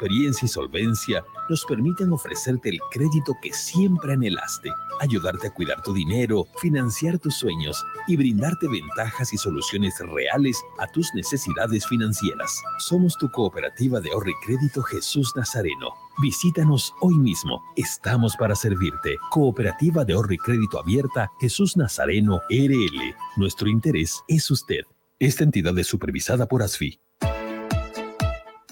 experiencia y solvencia nos permiten ofrecerte el crédito que siempre anhelaste, ayudarte a cuidar tu dinero, financiar tus sueños y brindarte ventajas y soluciones reales a tus necesidades financieras. Somos tu cooperativa de ahorro y crédito Jesús Nazareno. Visítanos hoy mismo. Estamos para servirte. Cooperativa de ahorro y crédito abierta Jesús Nazareno RL. Nuestro interés es usted. Esta entidad es supervisada por ASFI.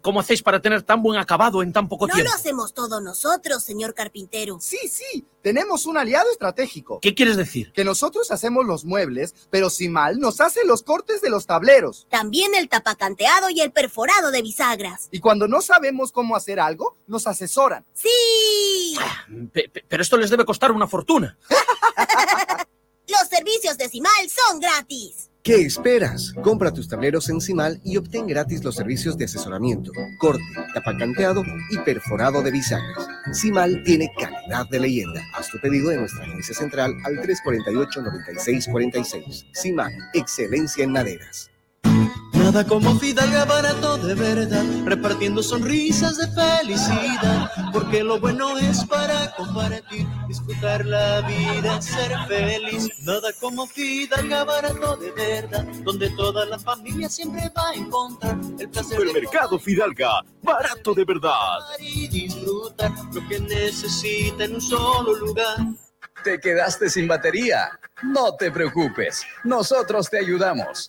cómo hacéis para tener tan buen acabado en tan poco no tiempo? lo hacemos todos nosotros, señor carpintero. Sí, sí. Tenemos un aliado estratégico. ¿Qué quieres decir? Que nosotros hacemos los muebles, pero Simal nos hace los cortes de los tableros. También el tapacanteado y el perforado de bisagras. Y cuando no sabemos cómo hacer algo, nos asesoran. ¡Sí! Pe- pero esto les debe costar una fortuna. Los servicios de Simal son gratis. ¿Qué esperas? Compra tus tableros en Cimal y obtén gratis los servicios de asesoramiento, corte, tapacanteado y perforado de bisagras. Cimal tiene calidad de leyenda. Haz tu pedido en nuestra agencia central al 348-9646. Cimal, excelencia en maderas. Nada como Fidalga barato de verdad, repartiendo sonrisas de felicidad, porque lo bueno es para compartir, disfrutar la vida, ser feliz. Nada como Fidalga barato de verdad, donde toda la familia siempre va a encontrar el placer de Supermercado Fidalga, barato de verdad. y disfrutar lo que necesita en un solo lugar. ¿Te quedaste sin batería? No te preocupes, nosotros te ayudamos.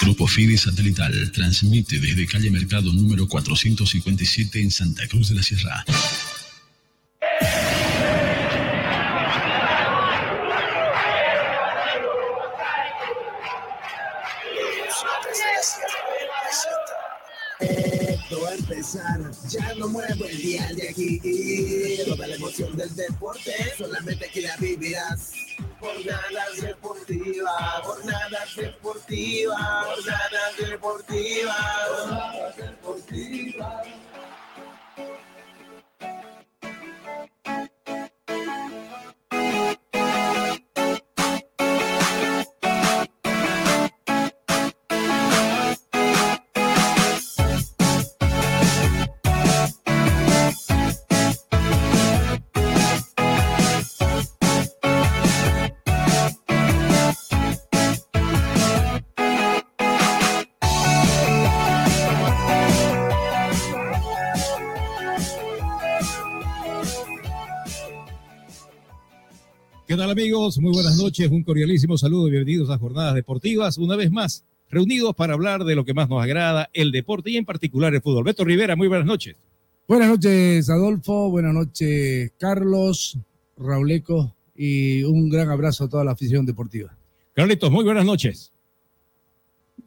Grupo FIDE Satelital transmite desde calle Mercado número 457 en Santa Cruz de la Sierra. Esto va a empezar, ya no muevo el día de aquí. Toda la emoción del deporte, solamente aquí la vivirás. Jornadas deportivas, jornadas deportivas, jornadas deportivas, jornadas deportivas. Amigos? Muy buenas noches, un cordialísimo saludo y bienvenidos a Jornadas Deportivas, una vez más, reunidos para hablar de lo que más nos agrada, el deporte y en particular el fútbol. Beto Rivera, muy buenas noches. Buenas noches, Adolfo, buenas noches, Carlos, Rauleco y un gran abrazo a toda la afición deportiva. Carlitos, muy buenas noches.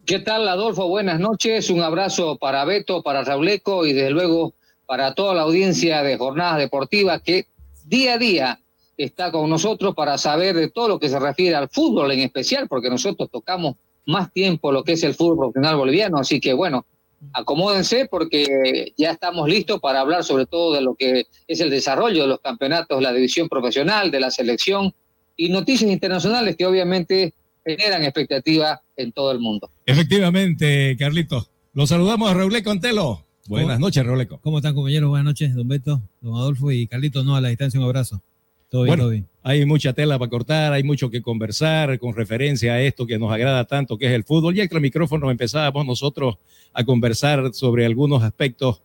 ¿Qué tal, Adolfo? Buenas noches, un abrazo para Beto, para Rauleco y desde luego para toda la audiencia de Jornadas Deportivas que día a día está con nosotros para saber de todo lo que se refiere al fútbol en especial, porque nosotros tocamos más tiempo lo que es el fútbol profesional boliviano. Así que bueno, acomódense porque ya estamos listos para hablar sobre todo de lo que es el desarrollo de los campeonatos, la división profesional, de la selección y noticias internacionales que obviamente generan expectativa en todo el mundo. Efectivamente, Carlito. Los saludamos a Raúl Contelo. Buenas noches, Raúl. ¿Cómo están, compañeros? Buenas noches, don Beto, don Adolfo y Carlito. No, a la distancia, un abrazo. Todo bien, bueno, todo bien. hay mucha tela para cortar, hay mucho que conversar con referencia a esto que nos agrada tanto, que es el fútbol. Y entre micrófonos empezábamos nosotros a conversar sobre algunos aspectos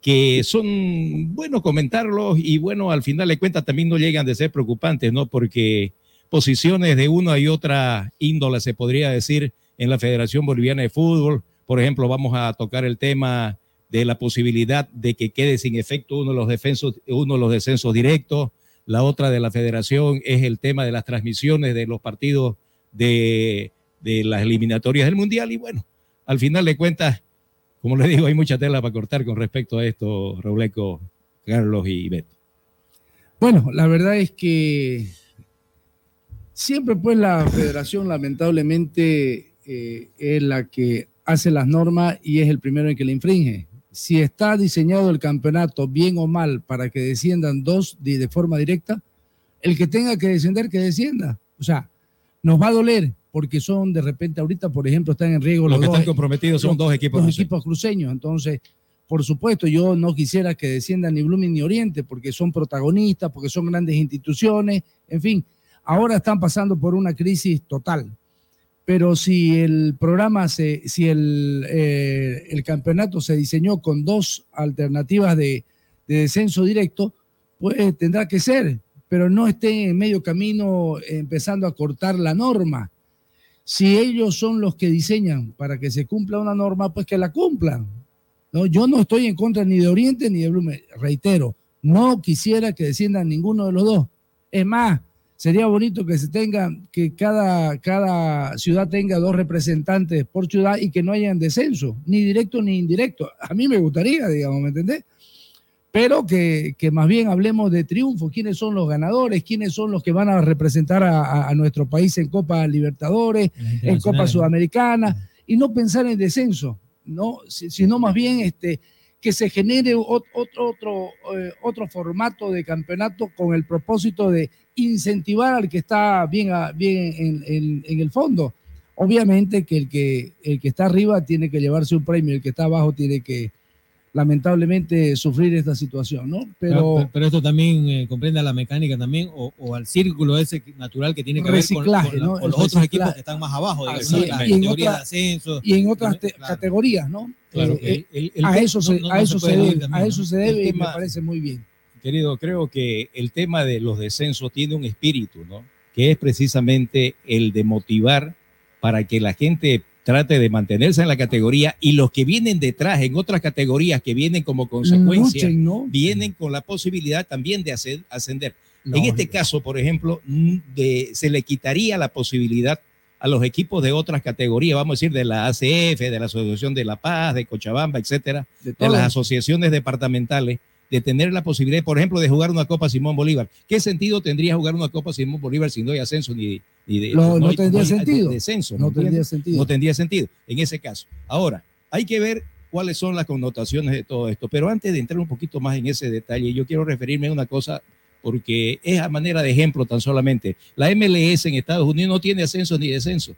que son buenos comentarlos y bueno, al final de cuentas también no llegan de ser preocupantes, ¿no? Porque posiciones de una y otra índole, se podría decir, en la Federación Boliviana de Fútbol. Por ejemplo, vamos a tocar el tema de la posibilidad de que quede sin efecto uno de los, defensos, uno de los descensos directos. La otra de la federación es el tema de las transmisiones de los partidos de, las eliminatorias del Mundial. Y bueno, al final de cuentas, como les digo, hay mucha tela para cortar con respecto a esto, Rauleco, Carlos y Beto. Bueno, la verdad es que siempre pues la federación lamentablemente eh, es la que hace las normas y es el primero en que le infringe. Si está diseñado el campeonato bien o mal para que desciendan dos de, de forma directa, el que tenga que descender, que descienda. O sea, nos va a doler porque son de repente ahorita, por ejemplo, están en riesgo Los los, que dos, están comprometidos son dos equipos dos cruceños. equipos cruceños. Entonces, por supuesto, yo no quisiera que desciendan ni Blooming ni Oriente porque son protagonistas, porque son grandes instituciones, en fin, ahora están pasando por una crisis total. Pero si el programa, se, si el, eh, campeonato se diseñó con dos alternativas de, de descenso directo, pues tendrá que ser, pero no estén en medio camino empezando a cortar la norma. Si ellos son los que diseñan para que se cumpla una norma, pues que la cumplan. ¿no? Yo no estoy en contra ni de Oriente ni de Blume. Reitero, no quisiera que desciendan ninguno de los dos. Es más, sería bonito que se tenga, que cada, cada ciudad tenga dos representantes por ciudad y que no hayan descenso, ni directo ni indirecto. A mí me gustaría, digamos, ¿me entendés? pero que, que más bien hablemos de triunfo, quiénes son los ganadores, quiénes son los que van a representar a, nuestro país en Copa Libertadores, en Copa. Sudamericana, y no pensar en descenso, ¿no? Si- sino más bien este, que se genere ot- otro, otro, eh, otro formato de campeonato con el propósito de incentivar al que está bien, bien en, en- en el fondo. Obviamente que el, que el que está arriba tiene que llevarse un premio, el que está abajo tiene que lamentablemente sufrir esta situación, ¿no? Pero, Pero pero esto también eh, comprende a la mecánica también o, o al círculo ese natural que tiene que ver con, Reciclaje, con la- ¿no? con El los otros equipos que están más abajo, digamos, las Y en otra- de ascenso. y en otras te- categorías, ¿no? Claro, Eh, el- el- a eso se, no- a eso se debe, también, a eso se debe y me parece muy bien. Querido, creo que el tema de los descensos tiene un espíritu, ¿no? Que es precisamente el de motivar para que la gente trate de mantenerse en la categoría y los que vienen detrás en otras categorías que vienen como consecuencia, Luchen, ¿no? vienen con la posibilidad también de hacer- ascender. No, en este caso, por ejemplo, mm, de- se le quitaría la posibilidad a los equipos de otras categorías, vamos a decir, de la ACF, de la Asociación de La Paz, de Cochabamba, etcétera, De las asociaciones departamentales, de tener la posibilidad, por ejemplo, de jugar una Copa Simón Bolívar. ¿Qué sentido tendría jugar una Copa Simón Bolívar si no hay ascenso ni, ni de, No, tendría hay sentido. descenso? No ¿me tendría sentido. No tendría sentido en ese caso. Ahora, hay que ver cuáles son las connotaciones de todo esto. Pero antes de entrar un poquito más en ese detalle, yo quiero referirme a una cosa porque es a manera de ejemplo tan solamente. La MLS en Estados Unidos no tiene ascenso ni descenso.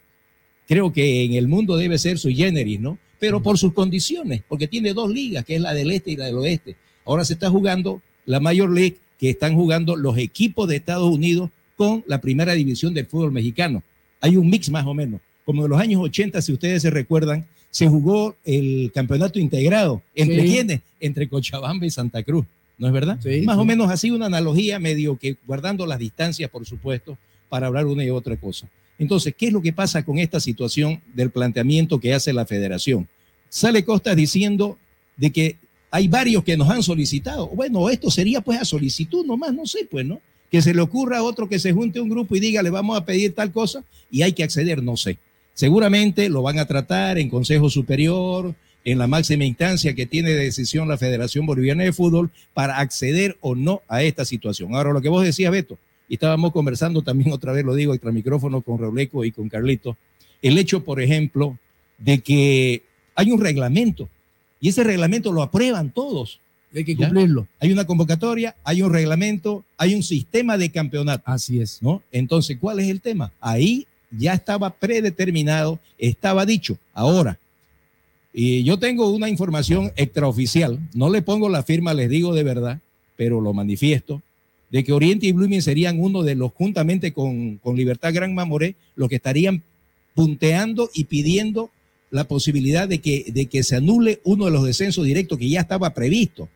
Creo que en el mundo debe ser su generis, ¿no? Pero por sus condiciones, porque tiene dos ligas, que es la del este y la del oeste. Ahora se está jugando la Major League, que están jugando los equipos de Estados Unidos con la primera división del fútbol mexicano. Hay un mix más o menos. Como en los años 80, si ustedes se recuerdan, se jugó el campeonato integrado. ¿Entre Sí. quiénes? Entre Cochabamba y Santa Cruz. ¿No es verdad? Sí, más sí. o menos así una analogía medio que guardando las distancias, por supuesto, para hablar una y otra cosa. Entonces, ¿qué es lo que pasa con esta situación del planteamiento que hace la federación? Sale Costas diciendo de que hay varios que nos han solicitado. Bueno, esto sería pues a solicitud nomás, no sé, pues, ¿no? Que se le ocurra a otro que se junte un grupo y diga, le vamos a pedir tal cosa y hay que acceder, no sé. Seguramente lo van a tratar en Consejo Superior, en la máxima instancia que tiene de decisión la Federación Boliviana de Fútbol para acceder o no a esta situación. Ahora, lo que vos decías, Beto, y estábamos conversando también otra vez, lo digo, extra micrófono con Reuleco y con Carlito, el hecho, por ejemplo, de que hay un reglamento y ese reglamento lo aprueban todos. Hay que ¿ya? cumplirlo. Hay una convocatoria, hay un reglamento, hay un sistema de campeonato. Así es. ¿no? Entonces, ¿cuál es el tema? Ahí ya estaba predeterminado, estaba dicho. Ahora, y yo tengo una información extraoficial, no le pongo la firma, les digo de verdad, pero lo manifiesto, de que Oriente y Blooming serían uno de los, juntamente con, con Libertad Gran Mamoré, los que estarían punteando y pidiendo la posibilidad de que, de que se anule uno de los descensos directos que ya estaba previsto.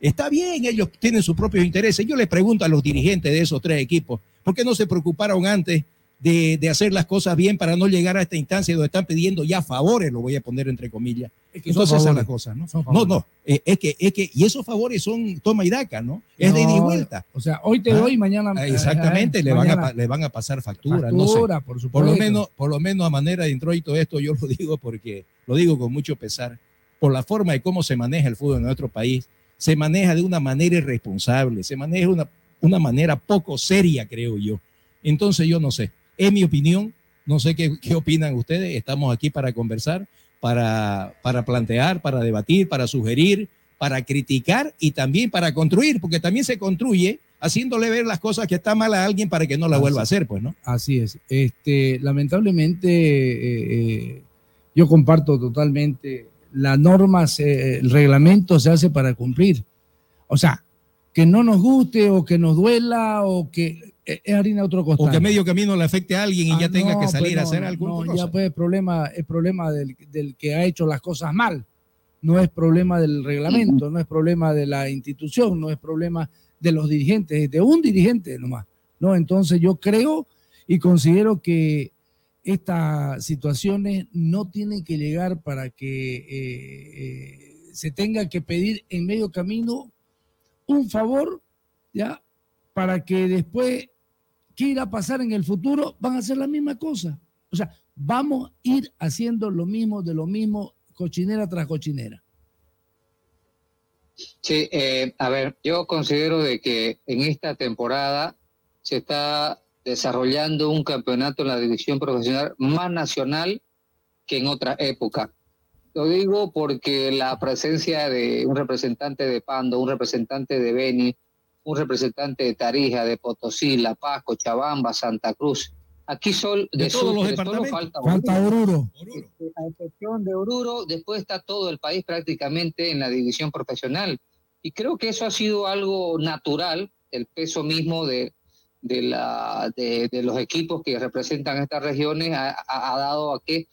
Está bien, ellos tienen sus propios intereses. Yo les pregunto a los dirigentes de esos tres equipos, ¿por qué no se preocuparon antes de, de hacer las cosas bien para no llegar a esta instancia donde están pidiendo ya favores, lo voy a poner entre comillas? Es que Entonces esa es la favores. cosa, ¿no? No, no, eh, es que, es que, y esos favores son toma y daca, ¿no? Es de ida y No, vuelta. O sea, hoy te ¿Ah? doy, mañana. Ah, Exactamente, eh, le, van a, mañana. le van a pasar factura, no sé. Factura, por Por supuesto. lo menos, por lo menos a manera de introito esto, yo lo digo porque lo digo con mucho pesar, por la forma de cómo se maneja el fútbol en nuestro país, se maneja de una manera irresponsable, se maneja de una, una manera poco seria, creo yo. Entonces yo no sé, es mi opinión, no sé qué, qué opinan ustedes, estamos aquí para conversar, para, para plantear, para debatir, para sugerir, para criticar y también para construir, porque también se construye haciéndole ver las cosas que está mal a alguien para que no la vuelva a hacer, pues, ¿no? Así es. Este, lamentablemente, eh, eh, yo comparto totalmente las normas, eh, el reglamento se hace para cumplir. O sea, que no nos guste o que nos duela o que eh, es harina otro costal. O que a medio camino le afecte a alguien y Ah, ya tenga no, que salir pues a no, hacer alguna no, cosa. ya pues el problema, el problema del, del que ha hecho las cosas mal. No es problema del reglamento, no es problema de la institución, no es problema de los dirigentes, es de un dirigente nomás. ¿no? Entonces yo creo y considero que estas situaciones no tienen que llegar para que eh, eh, se tenga que pedir en medio camino un favor, ¿ya? Para que después, ¿qué irá a pasar en el futuro? Van a hacer la misma cosa. O sea, vamos a ir haciendo lo mismo de lo mismo, cochinera tras cochinera. Sí, eh, a ver, yo considero de que en esta temporada se está desarrollando un campeonato en la división profesional más nacional que en otra época. Lo digo porque la presencia de un representante de Pando, un representante de Beni, un representante de Tarija, de Potosí, La Paz, Cochabamba, Santa Cruz. Aquí sol, De de, todos los solo departamentos. falta Falta Oruro. a excepción de Oruro, después está todo el país prácticamente en la división profesional. Y creo que eso ha sido algo natural, el peso mismo de, de, la, de, de los equipos que representan estas regiones ha- ha dado a que,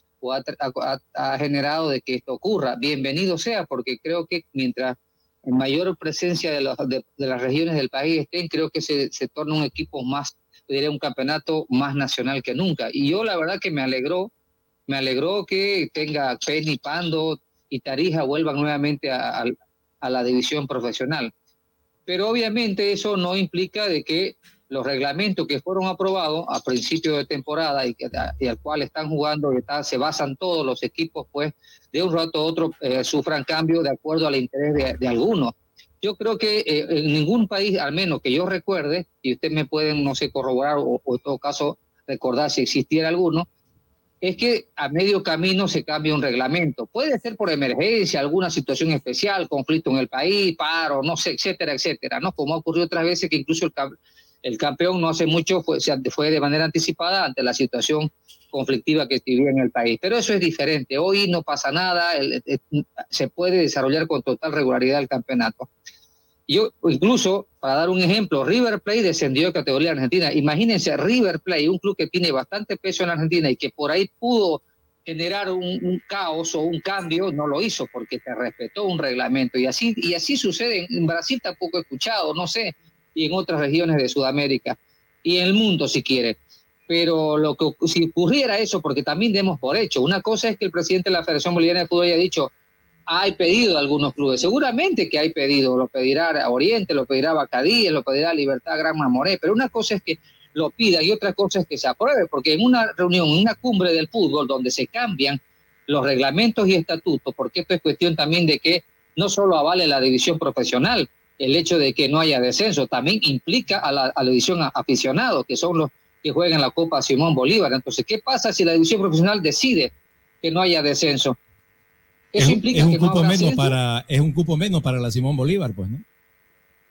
ha, generado de que esto ocurra. Bienvenido sea, porque creo que mientras mayor presencia de, los- de, las regiones del país estén, creo que se, se torna un equipo más, diría un campeonato más nacional que nunca. Y yo la verdad que me alegró me alegró que tenga Penny, Pando y Tarija vuelvan nuevamente a, a- a la división profesional. Pero obviamente eso no implica de que los reglamentos que fueron aprobados a principio de temporada y, que, y al cual están jugando, está- se basan todos los equipos, pues de un rato a otro eh, sufran cambio de acuerdo al interés de, de algunos. Yo creo que eh, en ningún país, al menos que yo recuerde, y ustedes me pueden, no sé, corroborar o, o en todo caso recordar si existiera alguno, es que a medio camino se cambia un reglamento. Puede ser por emergencia, alguna situación especial, conflicto en el país, paro, no sé, etcétera, etcétera, ¿no? Como ha ocurrido otras veces que incluso el, el campeón no hace mucho fue, fue de manera anticipada ante la situación conflictiva que vivía en el país. Pero eso es diferente. Hoy no pasa nada, el- el- se puede desarrollar con total regularidad el campeonato. Yo, incluso, para dar un ejemplo, River Plate descendió de categoría en Argentina. Imagínense, River Plate, un club que tiene bastante peso en Argentina y que por ahí pudo generar un, caos o un cambio, no lo hizo porque respetó un reglamento. Y así, y así sucede. En Brasil tampoco he escuchado, no sé, y en otras regiones de Sudamérica y en el mundo, si quiere. Pero lo que si ocurriera eso, porque también demos por hecho, una cosa es que el presidente de la Federación Boliviana de Fútbol haya dicho, hay pedido a algunos clubes, seguramente que hay pedido, lo pedirá a Oriente, lo pedirá Bacadíes, lo pedirá Libertad Gran Mamoré, pero una cosa es que lo pida y otra cosa es que se apruebe, porque en una reunión, en una cumbre del fútbol donde se cambian los reglamentos y estatutos, porque esto es cuestión también de que no solo avale la división profesional, el hecho de que no haya descenso, también implica a la, a la división a- aficionados, que son los que juegan la Copa Simón Bolívar. Entonces, ¿qué pasa si la división profesional decide que no haya descenso? Es, Eso implica es un que no cupo habrá menos ascenso. para es un cupo menos para la Simón Bolívar, pues, ¿no?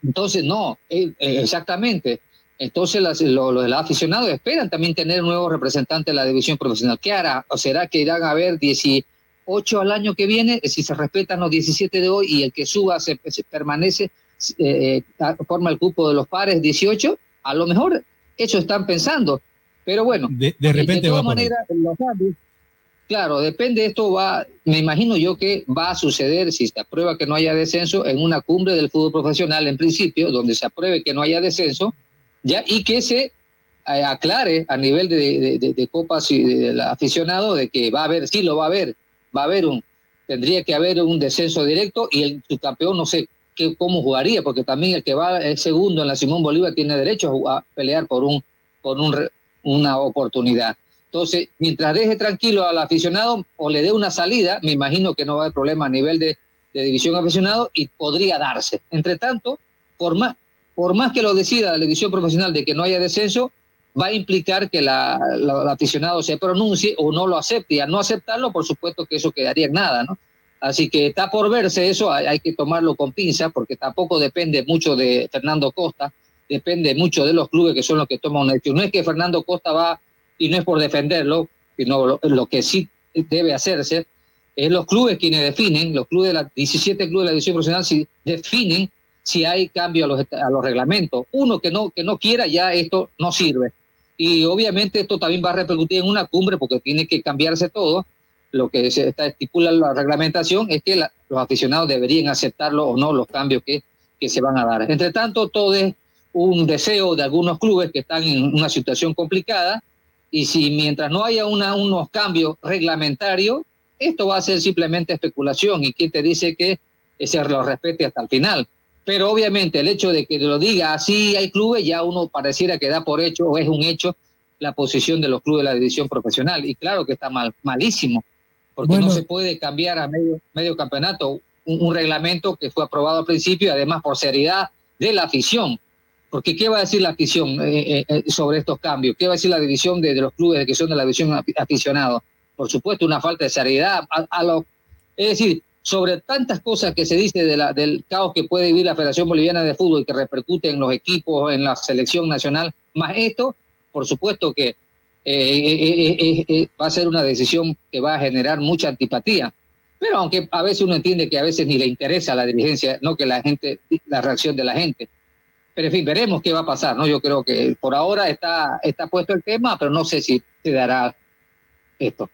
Entonces, no, eh, eh, exactamente. Entonces, las- lo- los, aficionados esperan también tener un nuevo representante de la división profesional. ¿Qué hará? ¿O será que irán a haber 18 al año que viene? Si se respetan los 17 de hoy y el que suba se, se permanece, eh, forma el cupo de los pares 18, a lo mejor eso están pensando. Pero bueno, De, de repente va todas maneras, los cambios, claro, depende, esto va, me imagino yo que va a suceder si se aprueba que no haya descenso en una cumbre del fútbol profesional en principio, donde se apruebe que no haya descenso, ya, y que se eh, aclare a nivel de, de- de- de copas y de- del aficionado de que va a haber, sí lo va a haber, va a haber un, tendría que haber un descenso directo y el subcampeón no sé qué, cómo jugaría, porque también el que va el segundo en la Simón Bolívar tiene derecho a, pelear por un, por un, una oportunidad. Entonces, mientras deje tranquilo al aficionado o le dé una salida, me imagino que no va a haber problema a nivel de, de división aficionado y podría darse. Entre tanto, por más, por más que lo decida la división profesional de que no haya descenso, va a implicar que la- el aficionado se pronuncie o no lo acepte. Y al no aceptarlo, por supuesto que eso quedaría en nada, ¿no? Así que está por verse eso, hay, que tomarlo con pinzas porque tampoco depende mucho de Fernando Costa, depende mucho de los clubes que son los que toman una decisión. No es que Fernando Costa va, y no es por defenderlo, sino lo, que sí debe hacerse, es los clubes quienes definen, los clubes de la 17 clubes de la división profesional si definen si hay cambio a los, a los reglamentos. Uno que no, que no quiera, ya esto no sirve. Y obviamente esto también va a repercutir en una cumbre porque tiene que cambiarse todo. Lo que se está, estipula la reglamentación es que los aficionados deberían aceptarlo o no los cambios que, que se van a dar. Entre tanto, todo es un deseo de algunos clubes que están en una situación complicada y si mientras no haya unos cambios reglamentarios, esto va a ser simplemente especulación y quién te dice que se lo respete hasta el final. Pero obviamente el hecho de que lo diga así hay clubes, ya uno pareciera que da por hecho o es un hecho la posición de los clubes de la división profesional. Y claro que está mal, malísimo, porque Bueno. no se puede cambiar a medio, medio campeonato un, un reglamento que fue aprobado al principio además por seriedad de la afición. Porque ¿qué va a decir la afición eh, eh, eh, sobre estos cambios? ¿Qué va a decir la división de, de los clubes que son de la división afi- aficionados? Por supuesto, una falta de seriedad. A, a lo, es decir, sobre tantas cosas que se dice de la, del caos que puede vivir la Federación Boliviana de Fútbol y que repercute en los equipos, en la selección nacional, más esto, por supuesto que eh, eh, eh, eh, eh, va a ser una decisión que va a generar mucha antipatía. Pero aunque a veces uno entiende que a veces ni le interesa la dirigencia, no que la gente, la reacción de la gente. Pero en fin, veremos qué va a pasar, ¿no? Yo creo que por ahora está, está puesto el tema, pero no sé si se dará esto.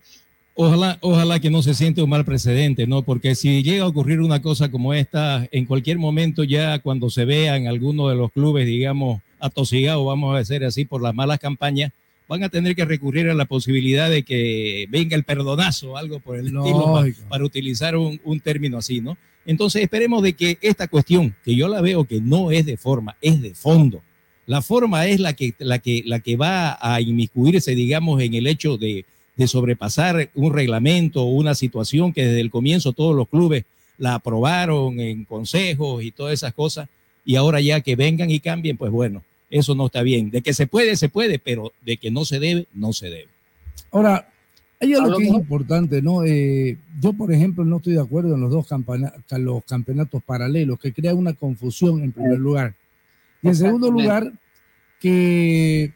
Ojalá, ojalá que no se siente un mal precedente, ¿no? Porque si llega a ocurrir una cosa como esta, en cualquier momento ya cuando se vean algunos de los clubes, digamos, atosigados, vamos a decir así, por las malas campañas, van a tener que recurrir a la posibilidad de que venga el perdonazo, algo por el estilo, para utilizar un, un término así, ¿no? Entonces esperemos de que esta cuestión, que yo la veo que no es de forma, es de fondo. La forma es la que, la que, la que va a inmiscuirse, digamos, en el hecho de, de sobrepasar un reglamento o una situación que desde el comienzo todos los clubes la aprobaron en consejos y todas esas cosas, y ahora ya que vengan y cambien, pues bueno, eso no está bien. De que se puede, se puede, pero de que no se debe, no se debe. Ahora, hay algo que es importante, ¿no? Eh, yo, por ejemplo, no estoy de acuerdo en los dos los campeonatos paralelos, que crea una confusión en primer lugar. Y en segundo lugar, que,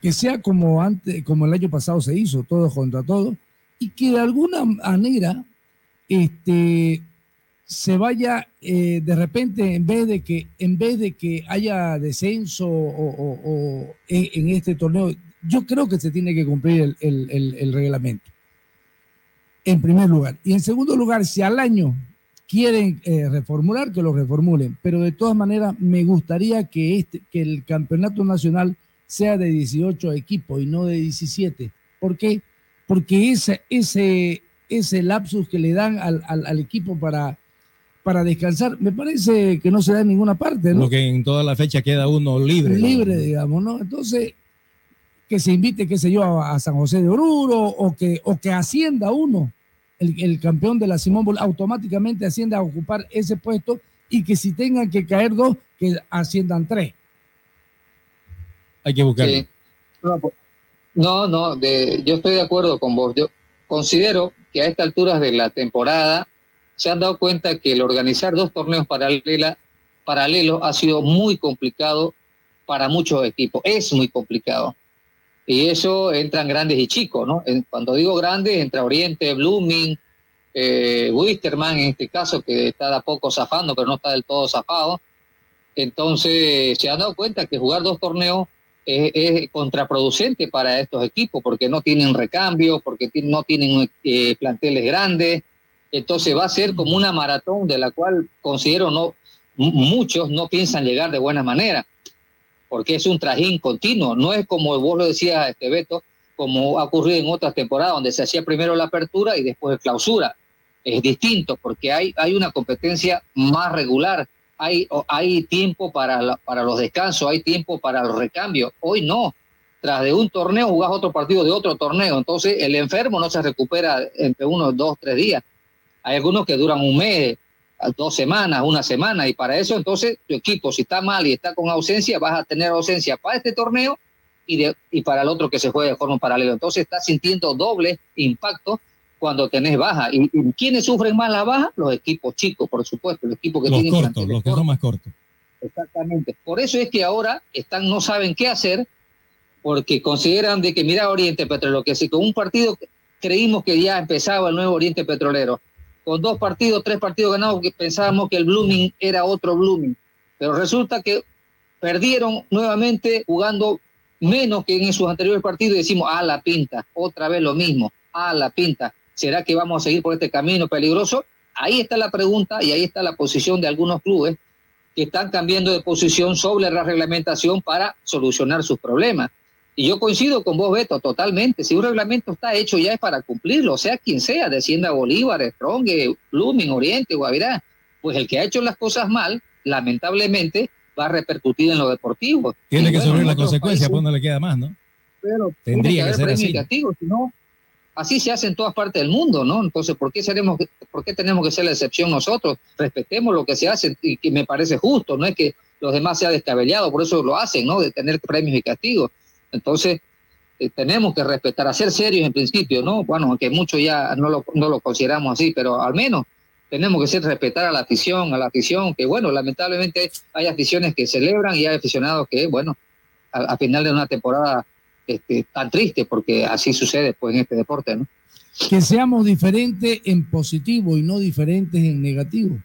que sea como antes, como el año pasado se hizo, todos contra todos, y que de alguna manera este, se vaya eh, de repente en vez de que en vez de que haya descenso o, o en, este torneo yo creo que se tiene que cumplir el, reglamento. En primer lugar. Y en segundo lugar si al año quieren eh, reformular que lo reformulen. Pero de todas maneras me gustaría que este que el campeonato nacional sea de 18 equipos y no de 17 ¿por qué? porque ese ese ese lapsus que le dan al- al equipo para para descansar, me parece que no se da en ninguna parte, ¿no? Lo que en toda la fecha queda uno libre. ¿no? Libre, digamos, ¿no? Entonces, que se invite, qué sé yo, a, a San José de Oruro o que, o que ascienda uno, el, el campeón de la Simón Bolívar, automáticamente ascienda a ocupar ese puesto y que si tengan que caer dos, que asciendan tres. Hay que buscarlo. Sí. No, pues, No, no, de- yo estoy de acuerdo con vos. Yo considero que a estas alturas de la temporada se han dado cuenta que el organizar dos torneos paralelos ha sido muy complicado para muchos equipos. Es muy complicado. Y eso entran grandes y chicos, ¿no? Cuando digo grandes, entra Oriente, Blooming, eh, Wisterman en este caso, que está de a poco zafando, pero no está del todo zafado. Entonces, se han dado cuenta que jugar dos torneos es, contraproducente para estos equipos porque no tienen recambio, porque no tienen eh, planteles grandes. Entonces va a ser como una maratón de la cual considero no mu- muchos no piensan llegar de buena manera, porque es un trajín continuo. No es como vos lo decías, este Beto, como ha ocurrido en otras temporadas donde se hacía primero la apertura y después clausura. Es distinto porque hay, hay una competencia más regular hay, hay tiempo para, la- para los descansos, hay tiempo para los recambios. Hoy no. Tras de un torneo jugás otro partido de otro torneo. Entonces el enfermo no se recupera entre unos dos, tres días. Hay algunos que duran un mes, dos semanas, una semana. Y para eso entonces tu equipo, si está mal y está con ausencia, vas a tener ausencia para este torneo y, de, y para el otro que se juegue de forma paralela. Entonces estás sintiendo doble impacto cuando tenés baja. ¿Y, y quiénes sufren más la baja? Los equipos chicos, por supuesto, los equipos que Los tienen cortos, los que son más cortos. Exactamente. Por eso es que ahora están, no saben qué hacer, porque consideran de que, mira, Oriente Petrolero, que si con un partido creímos que ya empezaba el nuevo Oriente Petrolero, con dos partidos, tres partidos ganados, que pensábamos que el Blooming era otro Blooming, pero resulta que perdieron nuevamente jugando menos que en sus anteriores partidos y decimos, ah, la pinta, otra vez lo mismo, ah, la pinta, ¿será que vamos a seguir por este camino peligroso? Ahí está la pregunta y ahí está la posición de algunos clubes que están cambiando de posición sobre la reglamentación para solucionar sus problemas. Y yo coincido con vos, Beto, totalmente. Si un reglamento está hecho ya es para cumplirlo, sea quien sea, descienda Bolívar, Strong, Blooming, Oriente, Guavirá. Pues el que ha hecho las cosas mal, lamentablemente, va a repercutir en lo deportivo. Tiene Y que bueno, sufrir en la consecuencia, pues no le queda más, ¿no? pero Tendría tiene que ser así. castigo, si no, Así se hace en todas partes del mundo, ¿no? Entonces, ¿por qué, seremos, ¿por qué tenemos que ser la excepción nosotros? Respetemos lo que se hace y que me parece justo, no es que los demás sea descabellado, por eso lo hacen, ¿no? De tener premios y castigos. Entonces, eh, tenemos que respetar, a ser serios en principio, ¿no? Bueno, aunque muchos ya no lo, no lo consideramos así, pero al menos tenemos que ser respetar a la afición, a la afición, que bueno, lamentablemente hay aficiones que celebran y hay aficionados que, bueno, al final de una temporada este, tan triste, porque así sucede pues en este deporte, ¿no? Que seamos diferentes en positivo y no diferentes en negativo.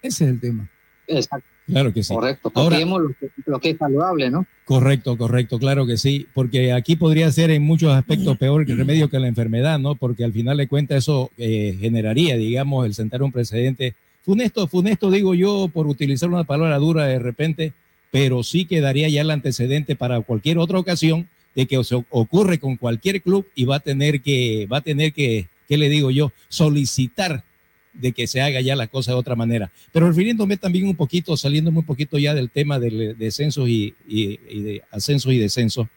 Ese es el tema. Exacto. Claro que sí. Correcto. Ahora- lo que, lo que es saludable, ¿no? Correcto, correcto, claro que sí, porque aquí podría ser en muchos aspectos peor que el remedio que la enfermedad, ¿no? Porque al final de cuentas eso eh, generaría, digamos, el sentar un precedente funesto, funesto digo yo por utilizar una palabra dura de repente, pero sí quedaría ya el antecedente para cualquier otra ocasión de que se ocurre con cualquier club y va a tener que, va a tener que, ¿qué le digo yo? Solicitar de que se haga ya la cosa de otra manera. Pero refiriéndome también un poquito, saliéndome un poquito ya del tema del descenso y, y- y de ascenso y descenso,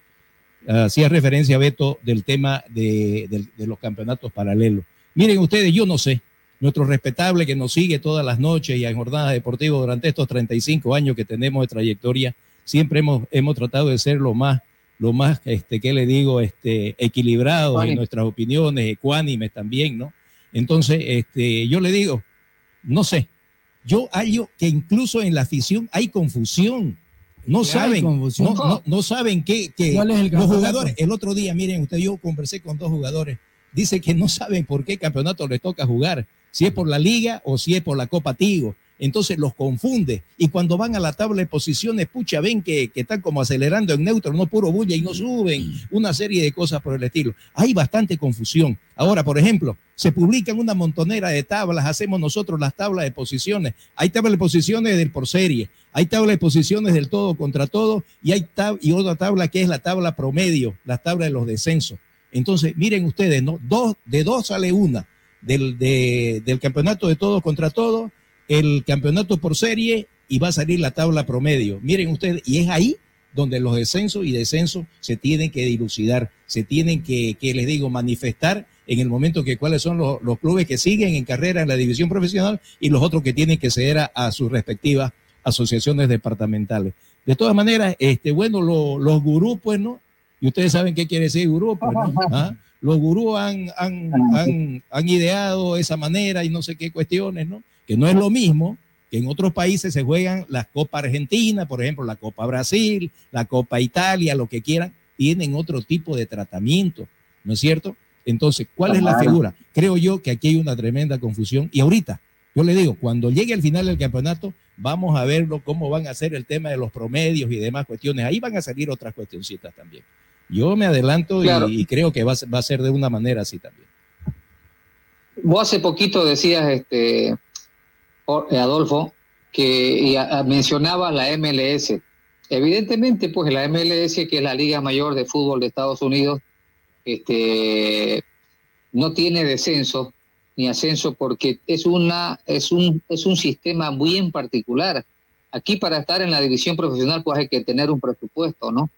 hacía referencia, Beto, del tema de, de los campeonatos paralelos. Miren ustedes, yo no sé, nuestro respetable que nos sigue todas las noches y en jornadas deportivas durante estos 35 años que tenemos de trayectoria, siempre hemos, hemos tratado de ser lo más, lo más, este, ¿qué le digo? Este, equilibrados en nuestras opiniones, ecuánimes también, ¿no? Entonces, este, yo le digo, no sé, yo hallo que incluso en la afición hay confusión. No Que saben, confusión. no, no- no saben qué, qué- ¿Cuál es el los jugadores. El otro día, miren, usted yo conversé con dos jugadores. Dice que no saben por qué campeonato les toca jugar, si es por la liga o si es por la Copa Tigo. Entonces los confunde. Y cuando van a la tabla de posiciones, pucha, ven que, que están como acelerando en neutro, no puro bulla y no suben. Una serie de cosas por el estilo. Hay bastante confusión. Ahora, por ejemplo, se publican una montonera de tablas, hacemos nosotros las tablas de posiciones. Hay tablas de posiciones del por serie, hay tablas de posiciones del todo contra todo y hay tab- y otra tabla que es la tabla promedio, la tabla de los descensos. Entonces, miren ustedes, ¿no? Dos, de dos sale una, del, de- del campeonato de todos contra todos, el campeonato por serie y va a salir la tabla promedio. Miren ustedes, y es ahí donde los descensos y descensos se tienen que dilucidar, se tienen que, que les digo, manifestar en el momento que cuáles son los, los clubes que siguen en carrera en la división profesional y los otros que tienen que ceder a, a sus respectivas asociaciones departamentales. De todas maneras, este, bueno, lo- los gurús, pues, ¿no? Y ustedes saben qué quiere decir gurú, pues, ¿no? ¿Ah? Los gurús han, han, han, han ideado esa manera y no sé qué cuestiones, ¿no? Que no es lo mismo que en otros países se juegan la Copa Argentina, por ejemplo, la Copa Brasil, la Copa Italia, lo que quieran, tienen otro tipo de tratamiento, ¿no es cierto? Entonces, ¿cuál es la figura? Creo yo que aquí hay una tremenda confusión y ahorita, yo le digo, cuando llegue al final del campeonato, vamos a verlo cómo van a hacer el tema de los promedios y demás cuestiones. Ahí van a salir otras cuestioncitas también. Yo me adelanto y- Claro. y, creo que va a, ser- va a ser de una manera así también. Vos hace poquito decías, este, Adolfo, que y a- a- mencionabas la MLS. Evidentemente, pues la MLS, que es la Liga Mayor de Fútbol de Estados Unidos, este, no tiene descenso ni ascenso porque es, una, es, un, es un sistema bien particular. Aquí para estar en la división profesional pues hay que tener un presupuesto, ¿no?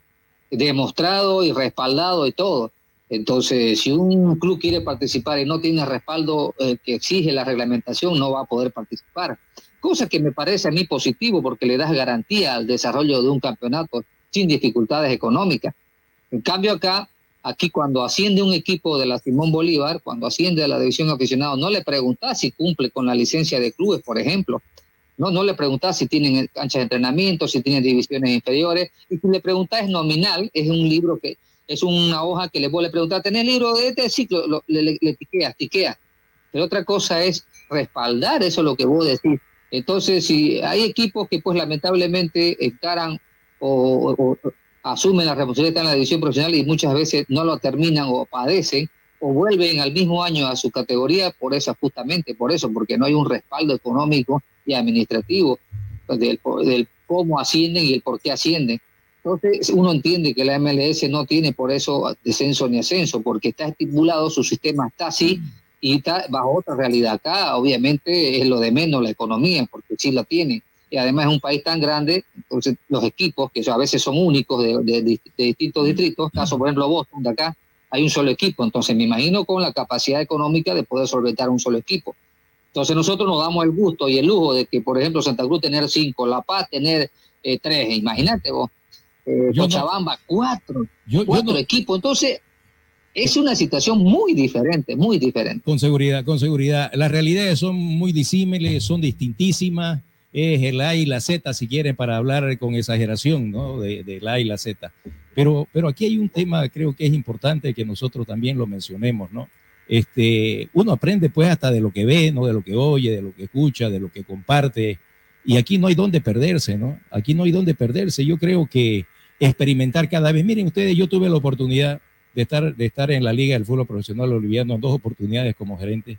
Demostrado y respaldado y todo. Entonces, si un club quiere participar y no tiene respaldo eh, que exige la reglamentación, no va a poder participar. Cosa que me parece a mí positivo porque le das garantía al desarrollo de un campeonato sin dificultades económicas. En cambio acá, aquí cuando asciende un equipo de la Simón Bolívar, cuando asciende a la división aficionado, no le preguntas si cumple con la licencia de clubes, por ejemplo. No, no le preguntas si tienen canchas de entrenamiento, si tienen divisiones inferiores. Y si le preguntas es nominal, es un libro que es una hoja que le vos le preguntas, ¿tenés libro de este ciclo? Lo- le, le, le. Pero otra cosa es respaldar eso lo que vos decís. Entonces, si hay equipos que pues lamentablemente encaran o, asumen la responsabilidad en la división profesional y muchas veces no lo terminan o padecen o vuelven al mismo año a su categoría por eso, justamente por eso, porque no hay un respaldo económico y administrativo del cómo ascienden y el por qué ascienden. Entonces uno entiende que la MLS no tiene por eso descenso ni ascenso, porque está estipulado, su sistema está así y está bajo otra realidad. Acá obviamente es lo de menos la economía, porque sí la tiene. Y además es un país tan grande, entonces los equipos, que a veces son únicos de, de- de distintos distritos, caso por ejemplo Boston de acá, hay un solo equipo. Entonces me imagino con la capacidad económica de poder solventar un solo equipo. Entonces nosotros nos damos el gusto y el lujo de que, por ejemplo, Santa Cruz tener cinco, La Paz tener eh, tres, imagínate vos, eh, Cochabamba cuatro, cuatro equipos. Entonces es una situación muy diferente, muy diferente. Con seguridad, con seguridad. Las realidades son muy disímiles, son distintísimas. Es el A y la Z, si quieren, para hablar con exageración, ¿no? De, del A y la Z. Pero, pero aquí hay un tema, creo que es importante que nosotros también lo mencionemos, ¿no? Este, uno aprende pues hasta de lo que ve, ¿no? De lo que oye, de lo que escucha, de lo que comparte. Y aquí no hay dónde perderse, ¿no? Aquí no hay dónde perderse. Yo creo que experimentar cada vez. Miren ustedes, yo tuve la oportunidad de estar, de estar en la Liga del Fútbol Profesional Boliviano en dos oportunidades como gerente.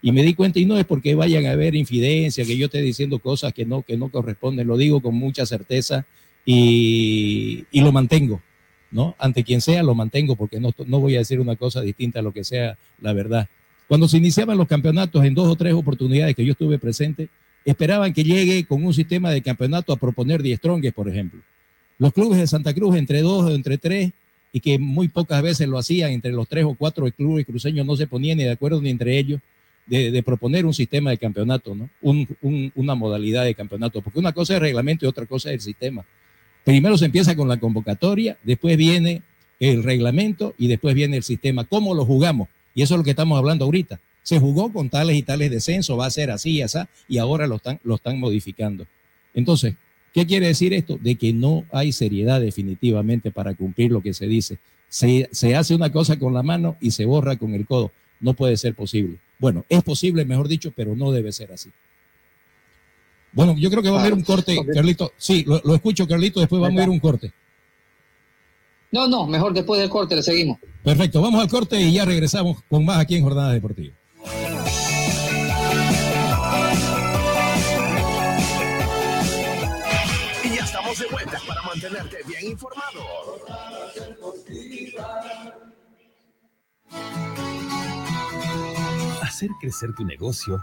Y me di cuenta, y no es porque vayan a haber infidencia, que yo esté diciendo cosas que no, que no corresponden, lo digo con mucha certeza y, y lo mantengo, ¿no? Ante quien sea, lo mantengo porque no, no voy a decir una cosa distinta a lo que sea la verdad. Cuando se iniciaban los campeonatos en dos o tres oportunidades que yo estuve presente, esperaban que llegue con un sistema de campeonato a proponer 10 tronques, por ejemplo. Los clubes de Santa Cruz, entre dos o entre tres, y que muy pocas veces lo hacían entre los tres o cuatro clubes cruceños, no se ponían ni de acuerdo ni entre ellos de, proponer un sistema de campeonato, ¿no? una modalidad de campeonato, porque una cosa es el reglamento y otra cosa es el sistema. Primero se empieza con la convocatoria, después viene el reglamento y después viene el sistema. ¿Cómo lo jugamos? Y eso es lo que estamos hablando ahorita. Se jugó con tales y tales descensos, va a ser así y así, y ahora lo están, lo están modificando. Entonces, ¿Qué quiere decir esto? De que no hay seriedad definitivamente para cumplir lo que se dice. Se, hace una cosa con la mano y se borra con el codo. No puede ser posible. Bueno, es posible, mejor dicho, pero no debe ser así. Bueno, yo creo que va a haber un corte, Carlito. Sí, lo, escucho, Carlito, después va a haber un corte. No, no, mejor después del corte le seguimos. Perfecto, vamos al corte y ya regresamos con más aquí en Jornada Deportiva. Mantenerte bien informado. Hacer crecer tu negocio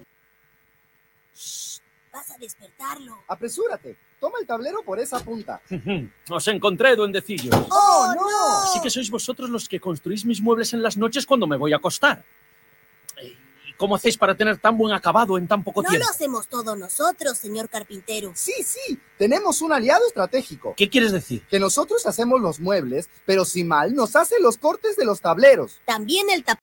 Despertarlo. Apresúrate. Toma el tablero por esa punta. Os encontré, duendecillos. ¡Oh, no! Así que sois vosotros los que construís mis muebles en las noches cuando me voy a acostar. Eh, ¿Y cómo hacéis para tener tan buen acabado en tan poco No tiempo? lo hacemos todos nosotros, señor carpintero. Sí, sí. Tenemos un aliado estratégico. ¿Qué quieres decir? Que nosotros hacemos los muebles, pero si mal nos hace los cortes de los tableros. También el tap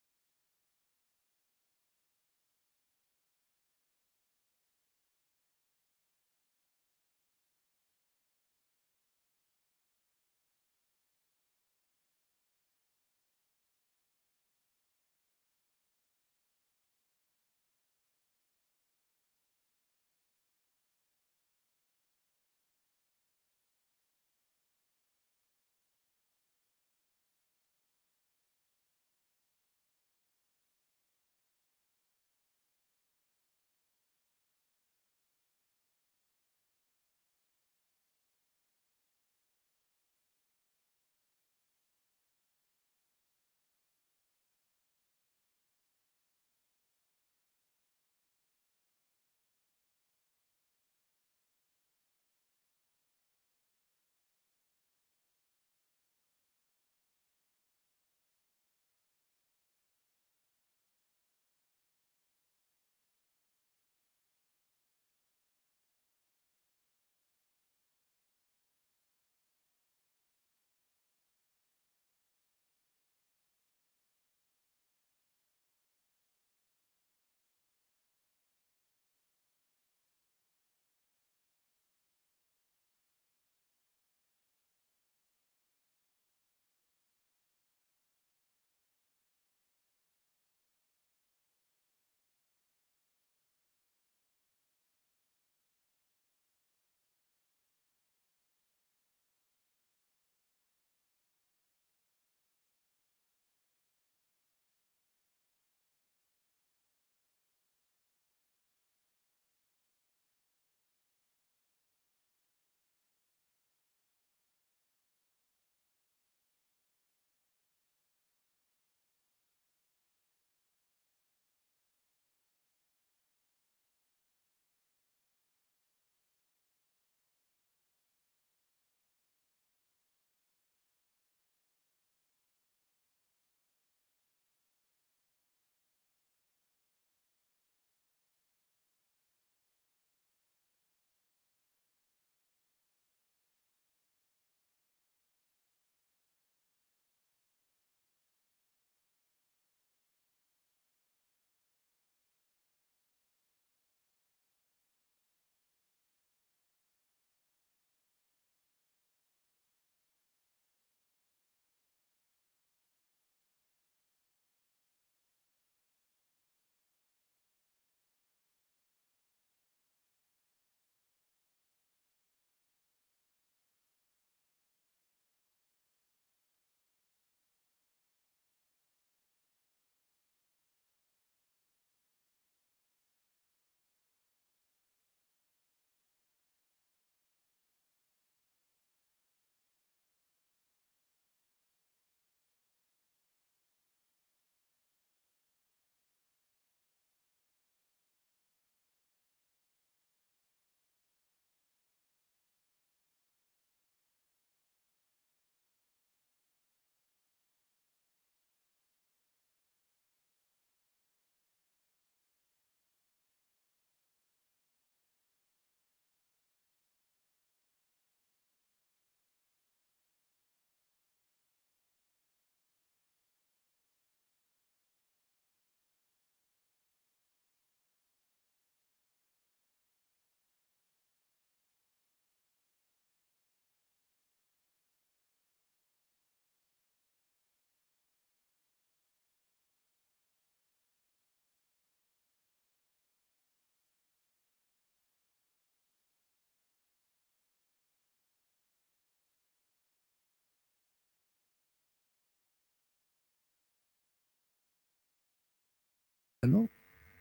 ¿no?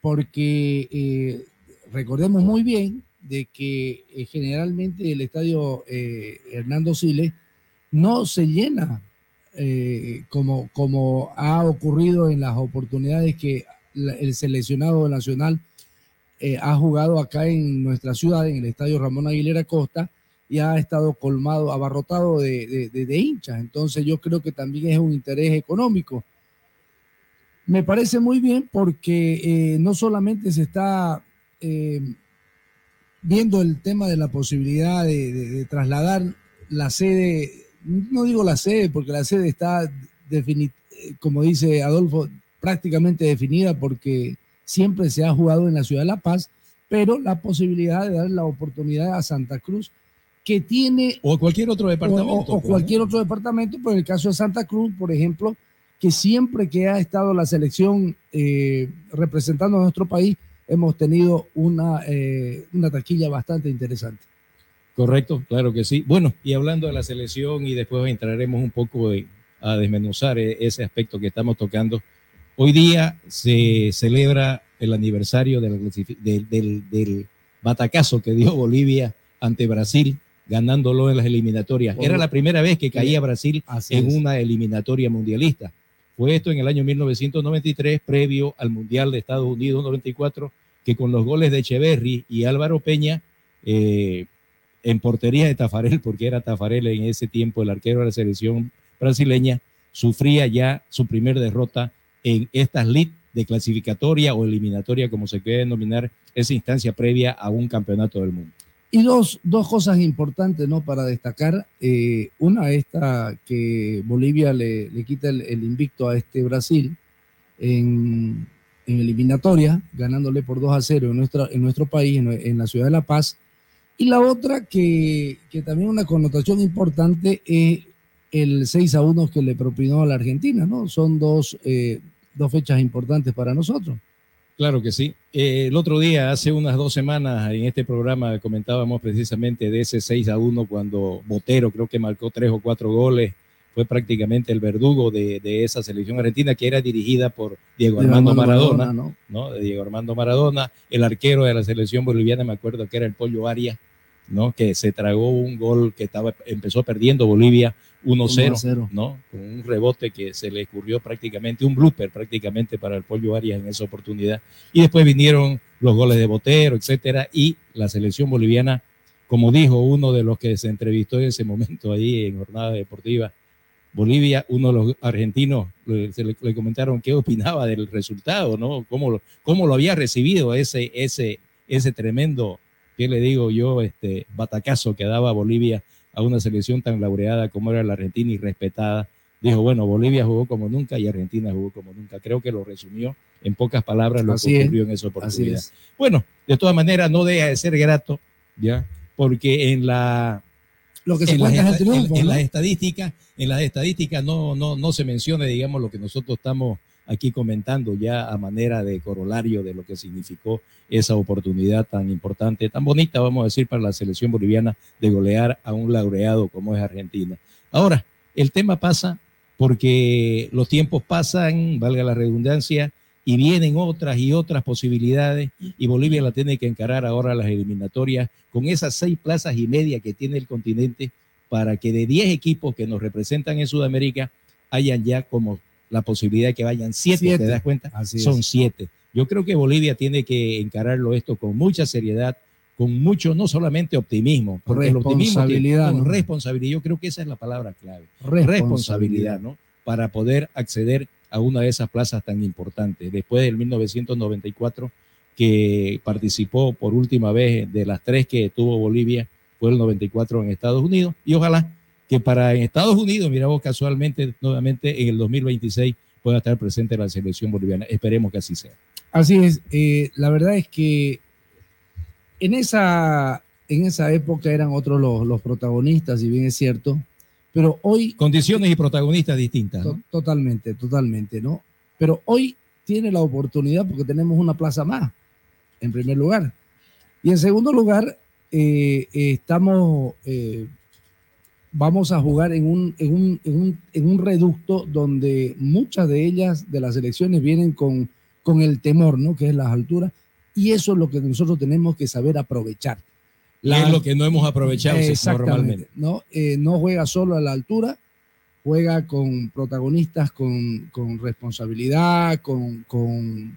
Porque eh, recordemos muy bien de que eh, generalmente el estadio eh, Hernando Siles no se llena como, como ha ocurrido en las oportunidades que el seleccionado nacional ha jugado acá en nuestra ciudad, en el estadio Ramón Aguilera Costa, y ha estado colmado, abarrotado de- de hinchas. Entonces yo creo que también es un interés económico. Me parece muy bien porque eh, no solamente se está eh, viendo el tema de la posibilidad de, de- de trasladar la sede, no digo la sede, porque la sede está, defini- eh, como dice Adolfo, prácticamente definida porque siempre se ha jugado en la ciudad de La Paz, pero la posibilidad de dar la oportunidad a Santa Cruz, que tiene... O cualquier otro departamento. O, o pues, cualquier otro departamento, pero en el caso de Santa Cruz, por ejemplo, que siempre que ha estado la selección eh, representando a nuestro país, hemos tenido una, eh, una taquilla bastante interesante. Correcto, claro que sí. Bueno, y hablando de la selección y después entraremos un poco de- a desmenuzar eh, ese aspecto que estamos tocando. Hoy día se celebra el aniversario de la clasifi- del, del- del batacazo que dio Bolivia ante Brasil, ganándolo en las eliminatorias. Era la primera vez que caía Brasil en una eliminatoria mundialista. Fue esto en el año 1993, previo al Mundial de Estados Unidos 94, que con los goles de Echeverry y Álvaro Peña, eh, en portería de Tafarel, porque era Tafarel en ese tiempo el arquero de la selección brasileña, sufría ya su primer derrota en estas league de clasificatoria o eliminatoria, como se quiere denominar, esa instancia previa a un campeonato del mundo. Y dos, dos cosas importantes ¿no? para destacar. Eh, una, esta que Bolivia le, le quita el, el invicto a este Brasil en, en eliminatoria, ganándole por 2 a 0 en, nuestra, en nuestro país, en, en la ciudad de La Paz. Y la otra, que, que también una connotación importante, es el 6 a 1 que le propinó a la Argentina. ¿no? Son dos, eh, dos fechas importantes para nosotros. Claro que sí. Eh, el otro día, hace unas dos semanas, en este programa comentábamos precisamente de ese 6 a 1 cuando Botero creo que marcó tres o cuatro goles. Fue prácticamente el verdugo de, de esa selección argentina que era dirigida por Diego Diego Armando Maradona, Maradona, ¿no? De Diego Armando Maradona, el arquero de la selección boliviana, me acuerdo que era el Pollo Arias, ¿no? Que se tragó un gol que estaba, empezó perdiendo Bolivia 1-0, 1-0. ¿no? Con un rebote que se le ocurrió prácticamente, un blooper prácticamente para el Pollo Arias en esa oportunidad. Y después vinieron los goles de Botero, etcétera, y la selección boliviana, como dijo uno de los que se entrevistó en ese momento ahí en Jornada Deportiva, Bolivia, uno de los argentinos, se le, le comentaron qué opinaba del resultado, ¿no? Cómo lo, cómo lo había recibido ese, ese, ese tremendo, ¿qué le digo yo? Este batacazo que daba Bolivia a una selección tan laureada como era la Argentina y respetada. Dijo, bueno, Bolivia jugó como nunca y Argentina jugó como nunca. Creo que lo resumió en pocas palabras lo Así que es, ocurrió en esa oportunidad. es. Bueno, de todas maneras, no deja de ser grato, ¿ya? Porque en la, Lo que se en las, cuenta es el en- triunfo, en ¿no? las estadísticas, en las estadísticas no, no, no se menciona, digamos, lo que nosotros estamos aquí comentando ya a manera de corolario de lo que significó esa oportunidad tan importante, tan bonita, vamos a decir, para la selección boliviana de golear a un laureado como es Argentina. Ahora, el tema pasa porque los tiempos pasan, valga la redundancia, y vienen otras y otras posibilidades y Bolivia la tiene que encarar ahora las eliminatorias con esas seis plazas y media que tiene el continente para que de 10 equipos que nos representan en Sudamérica hayan ya como la posibilidad de que vayan siete, Siete. ¿te das cuenta? Así Son es. siete. Yo creo que Bolivia tiene que encararlo esto con mucha seriedad, con mucho, no solamente optimismo, porque el optimismo tiene- ¿no? responsabilidad, yo creo que esa es la palabra clave. Responsabilidad. Responsabilidad, ¿no? Para poder acceder a una de esas plazas tan importantes. Después del 1994, que participó por última vez de las tres que tuvo Bolivia, fue el 94 en Estados Unidos, y ojalá que para en Estados Unidos, mira vos casualmente, nuevamente en el 2026 pueda estar presente la selección boliviana. Esperemos que así sea. Así es, eh, la verdad es que en esa, en esa época eran otros los, los protagonistas, si bien es cierto, pero hoy... Condiciones y protagonistas distintas. ¿no? To- Totalmente, totalmente, ¿no? Pero hoy tiene la oportunidad porque tenemos una plaza más, en primer lugar. Y en segundo lugar, eh, eh, estamos, eh, vamos a jugar en un, en, un, en, un, en un reducto donde muchas de ellas, de las elecciones, vienen con, con el temor, ¿no? Que es las alturas. Y eso es lo que nosotros tenemos que saber aprovechar. Y es lo que no hemos aprovechado normalmente. ¿no? Eh, no juega solo a la altura, juega con protagonistas con, con responsabilidad, con, con,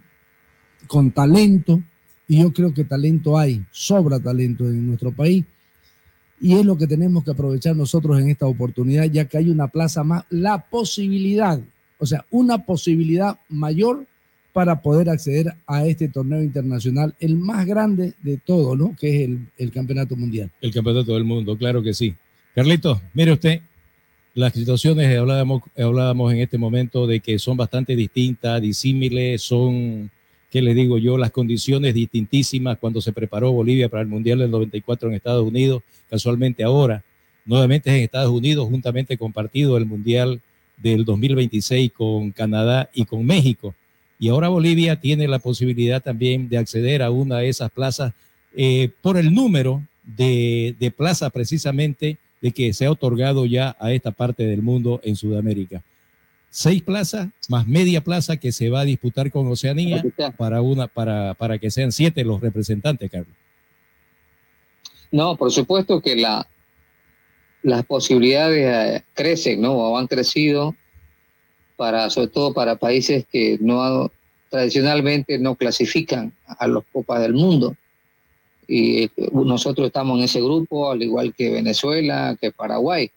con talento. Y yo creo que talento hay, sobra talento en nuestro país. Y es lo que tenemos que aprovechar nosotros en esta oportunidad, ya que hay una plaza más, la posibilidad, o sea, una posibilidad mayor para poder acceder a este torneo internacional, el más grande de todo, ¿no? Que es el, el Campeonato Mundial. El campeonato del mundo, claro que sí. Carlito, mire usted, las situaciones hablábamos, hablábamos en este momento de que son bastante distintas, disímiles, son, ¿qué les digo yo? Las condiciones distintísimas cuando se preparó Bolivia para el Mundial del 94 en Estados Unidos, casualmente ahora, nuevamente en Estados Unidos, juntamente compartido el Mundial del 2026 con Canadá y con México. Y ahora Bolivia tiene la posibilidad también de acceder a una de esas plazas eh, por el número de, de plazas precisamente de que se ha otorgado ya a esta parte del mundo en Sudamérica. Seis plazas más media plaza que se va a disputar con Oceanía para, una, para, para que sean siete los representantes, Carlos. No, por supuesto que la, las posibilidades eh, crecen, ¿no? O han crecido para, sobre todo para países que no tradicionalmente no clasifican a los Copas del Mundo. Y eh, nosotros estamos en ese grupo, al igual que Venezuela, que Paraguay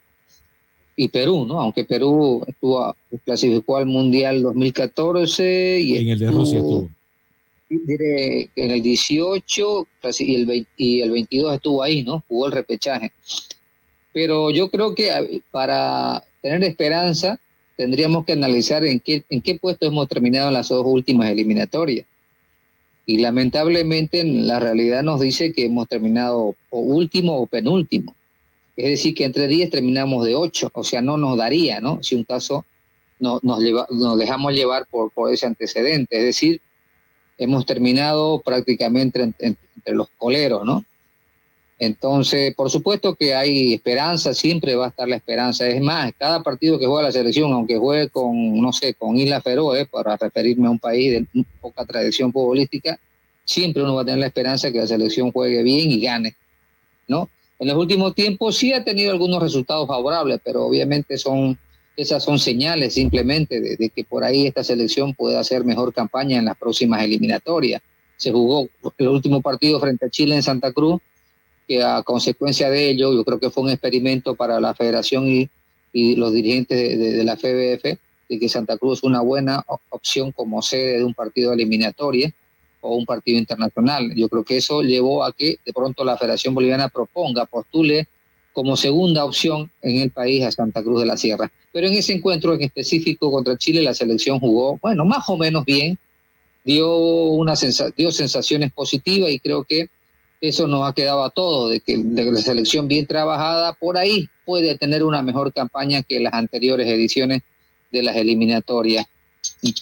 y Perú, ¿no? Aunque Perú estuvo, clasificó al Mundial 2014 y En el de Rusia estuvo. en el 18 casi- y el, 20 y el 22 estuvo ahí, ¿no? Jugó el repechaje. Pero yo creo que para tener esperanza tendríamos que analizar en qué, en qué puesto hemos terminado en las dos últimas eliminatorias. Y lamentablemente la realidad nos dice que hemos terminado o último o penúltimo. Es decir, que entre 10 terminamos de 8, o sea, no nos daría, ¿no? Si un caso no- nos, dejamos llevar por, ese antecedente. Es decir, hemos terminado prácticamente en- en- entre los coleros, ¿no? Entonces, por supuesto que hay esperanza, siempre va a estar la esperanza. Es más, cada partido que juega la selección, aunque juegue con, no sé, con Isla Feroe, para referirme a un país de poca tradición futbolística, siempre uno va a tener la esperanza que la selección juegue bien y gane, ¿no? En los últimos tiempos sí ha tenido algunos resultados favorables, pero obviamente son esas son señales simplemente de, que por ahí esta selección puede hacer mejor campaña en las próximas eliminatorias. Se jugó el último partido frente a Chile en Santa Cruz, que a consecuencia de ello, yo creo que fue un experimento para la federación y, los dirigentes de, de- la FBF, de que Santa Cruz es una buena op- opción como sede de un partido eliminatoria o un partido internacional. Yo creo que eso llevó a que de pronto la Federación Boliviana proponga, postule como segunda opción en el país a Santa Cruz de la Sierra. Pero en ese encuentro en específico contra Chile, la selección jugó, bueno, más o menos bien, dio, una sensa- dio sensaciones positivas y creo que eso nos ha quedado a todos, de que, de la selección bien trabajada por ahí puede tener una mejor campaña que las anteriores ediciones de las eliminatorias.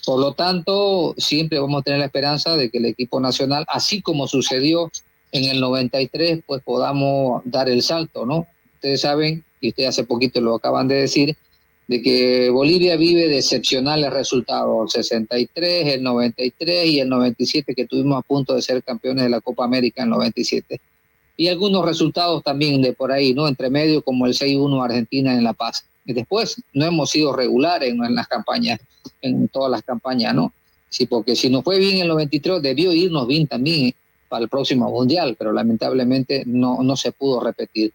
Por lo tanto, siempre vamos a tener la esperanza de que el equipo nacional, así como sucedió en el 93, pues podamos dar el salto, ¿no? Ustedes saben, y ustedes hace poquito lo acaban de decir, de que Bolivia vive de excepcionales resultados, 63, el 93 y el 97 que tuvimos a punto de ser campeones de la Copa América en el 97. Y algunos resultados también de por ahí, ¿no? Entre medio como el 6-1 Argentina en La Paz. Después no hemos sido regulares en, en las campañas, en todas las campañas, ¿no? Sí, porque si nos fue bien en el 93, debió irnos bien también para el próximo Mundial, pero lamentablemente no, no se pudo repetir.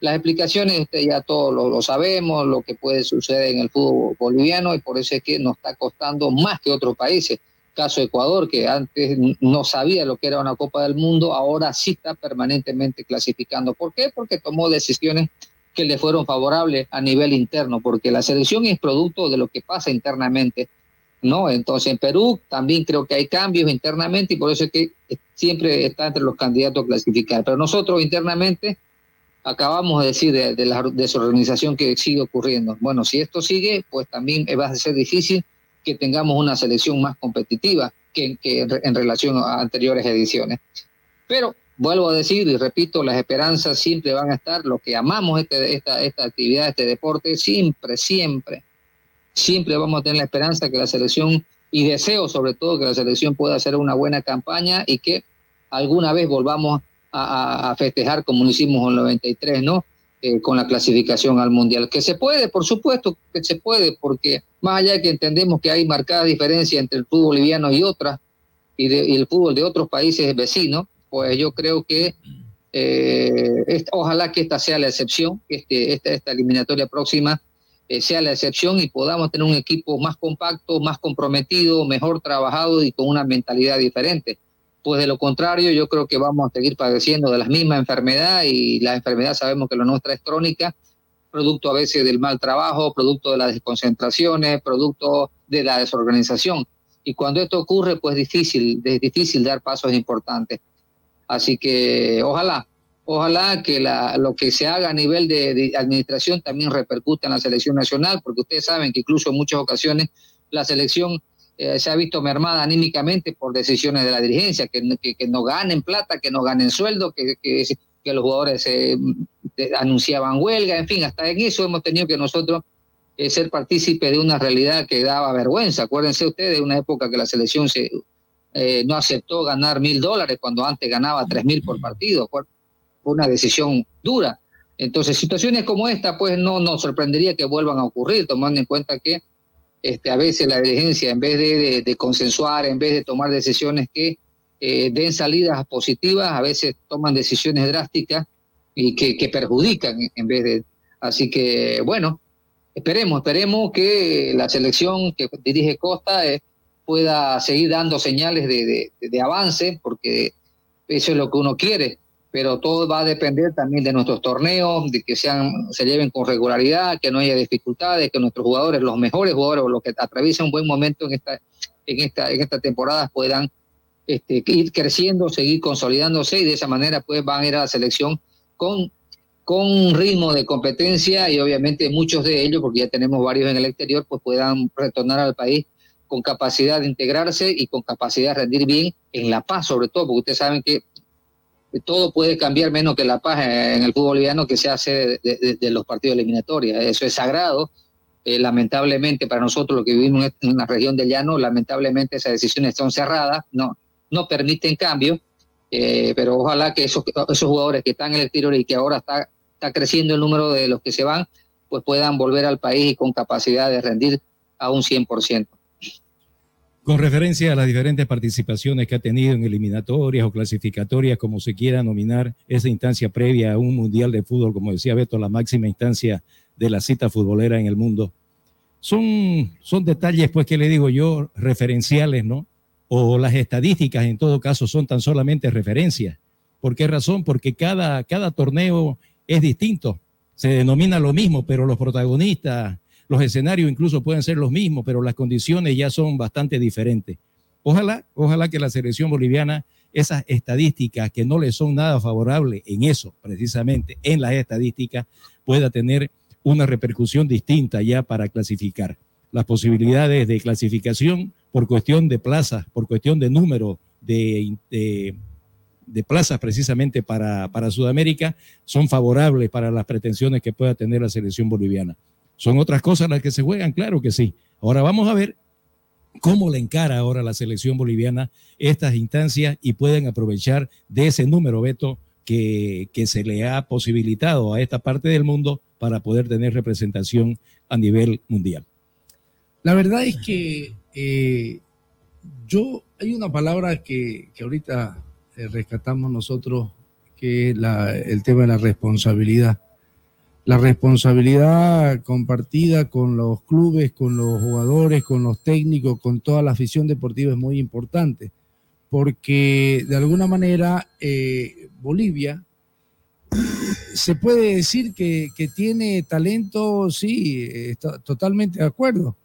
Las explicaciones este, ya todos lo, lo sabemos, lo que puede suceder en el fútbol boliviano y por eso es que nos está costando más que otros países. Caso Ecuador, que antes no sabía lo que era una Copa del Mundo, ahora sí está permanentemente clasificando. ¿Por qué? Porque tomó decisiones que le fueron favorables a nivel interno, porque la selección es producto de lo que pasa internamente, ¿no? Entonces en Perú también creo que hay cambios internamente y por eso es que siempre está entre los candidatos a clasificar. Pero nosotros internamente acabamos de decir de, de la desorganización que sigue ocurriendo. Bueno, si esto sigue, pues también va a ser difícil que tengamos una selección más competitiva que, que en, en relación a anteriores ediciones. Pero vuelvo a decir y repito, las esperanzas siempre van a estar, los que amamos este, esta, esta actividad, este deporte, siempre, siempre, siempre vamos a tener la esperanza que la selección y deseo sobre todo que la selección pueda hacer una buena campaña y que alguna vez volvamos a, festejar como lo hicimos en el 93, ¿no? Eh, con la clasificación al Mundial. Que se puede, por supuesto que se puede, porque más allá de que entendemos que hay marcada diferencia entre el fútbol boliviano y otras, y, y el fútbol de otros países vecinos, pues yo creo que eh, esta- ojalá que esta sea la excepción, que este, esta, esta eliminatoria próxima eh, sea la excepción y podamos tener un equipo más compacto, más comprometido, mejor trabajado y con una mentalidad diferente. Pues de lo contrario, yo creo que vamos a seguir padeciendo de la misma enfermedad y la enfermedad sabemos que la nuestra es crónica, producto a veces del mal trabajo, producto de las desconcentraciones, producto de la desorganización. Y cuando esto ocurre, pues difícil, es difícil dar pasos importantes. Así que ojalá, ojalá que la, lo que se haga a nivel de, administración también repercuta en la selección nacional, porque ustedes saben que incluso en muchas ocasiones la selección eh, se ha visto mermada anímicamente por decisiones de la dirigencia, que, no- ganen plata, que no ganen sueldo, que, los jugadores eh, anunciaban huelga, en fin, hasta en eso hemos tenido que nosotros eh, ser partícipes de una realidad que daba vergüenza. Acuérdense ustedes de una época que la selección se, eh, no aceptó ganar mil dólares cuando antes ganaba tres mil por partido. Fue una decisión dura. Entonces, situaciones como esta, pues no nos sorprendería que vuelvan a ocurrir, tomando en cuenta que este, a veces la dirigencia, en vez de, consensuar, en vez de tomar decisiones que eh, den salidas positivas, a veces toman decisiones drásticas y que, que perjudican en vez de... Así que, bueno, esperemos, esperemos que la selección que dirige Costa eh, pueda seguir dando señales de, de- avance, porque eso es lo que uno quiere, pero todo va a depender también de nuestros torneos, de que sean, se lleven con regularidad, que no haya dificultades, que nuestros jugadores, los mejores jugadores o los que atraviesen un buen momento en esta, en esta, en esta temporada puedan este, ir creciendo, seguir consolidándose y de esa manera pues van a ir a la selección con, con un ritmo de competencia y obviamente muchos de ellos, porque ya tenemos varios en el exterior, pues puedan retornar al país con capacidad de integrarse y con capacidad de rendir bien en La Paz sobre todo, porque ustedes saben que todo puede cambiar menos que La Paz en el fútbol boliviano que se hace de, los partidos eliminatorios. Eso es sagrado. Eh, lamentablemente para nosotros los que vivimos en una región del llano, lamentablemente esas decisiones son cerradas, no, no permiten cambio, eh, pero ojalá que esos, esos jugadores que están en el exterior y que ahora está, está creciendo el número de los que se van, pues puedan volver al país y con capacidad de rendir a un 100%. Con referencia a las diferentes participaciones que ha tenido en eliminatorias o clasificatorias, como se quiera nominar, esa instancia previa a un mundial de fútbol, como decía Beto, la máxima instancia de la cita futbolera en el mundo, son, son detalles, pues, que le digo yo, referenciales, ¿no? O las estadísticas, en todo caso, son tan solamente referencias. ¿Por qué razón? Porque cada, cada torneo es distinto, se denomina lo mismo, pero los protagonistas, los escenarios incluso pueden ser los mismos, pero las condiciones ya son bastante diferentes. Ojalá, ojalá que la selección boliviana, esas estadísticas que no le son nada favorables en eso, precisamente, en las estadísticas, pueda tener una repercusión distinta ya para clasificar. Las posibilidades de clasificación por cuestión de plazas, por cuestión de número de, de, de plazas precisamente para, para Sudamérica, son favorables para las pretensiones que pueda tener la selección boliviana. ¿Son otras cosas las que se juegan? Claro que sí. Ahora vamos a ver cómo le encara ahora la selección boliviana estas instancias y pueden aprovechar de ese número, Beto, que, que se le ha posibilitado a esta parte del mundo para poder tener representación a nivel mundial. La verdad es que eh, yo, hay una palabra que, que ahorita eh, rescatamos nosotros, que es el tema de la responsabilidad. La responsabilidad compartida con los clubes, con los jugadores, con los técnicos, con toda la afición deportiva es muy importante, porque de alguna manera eh, Bolivia se puede decir que, que tiene talento, sí, eh, totalmente de acuerdo.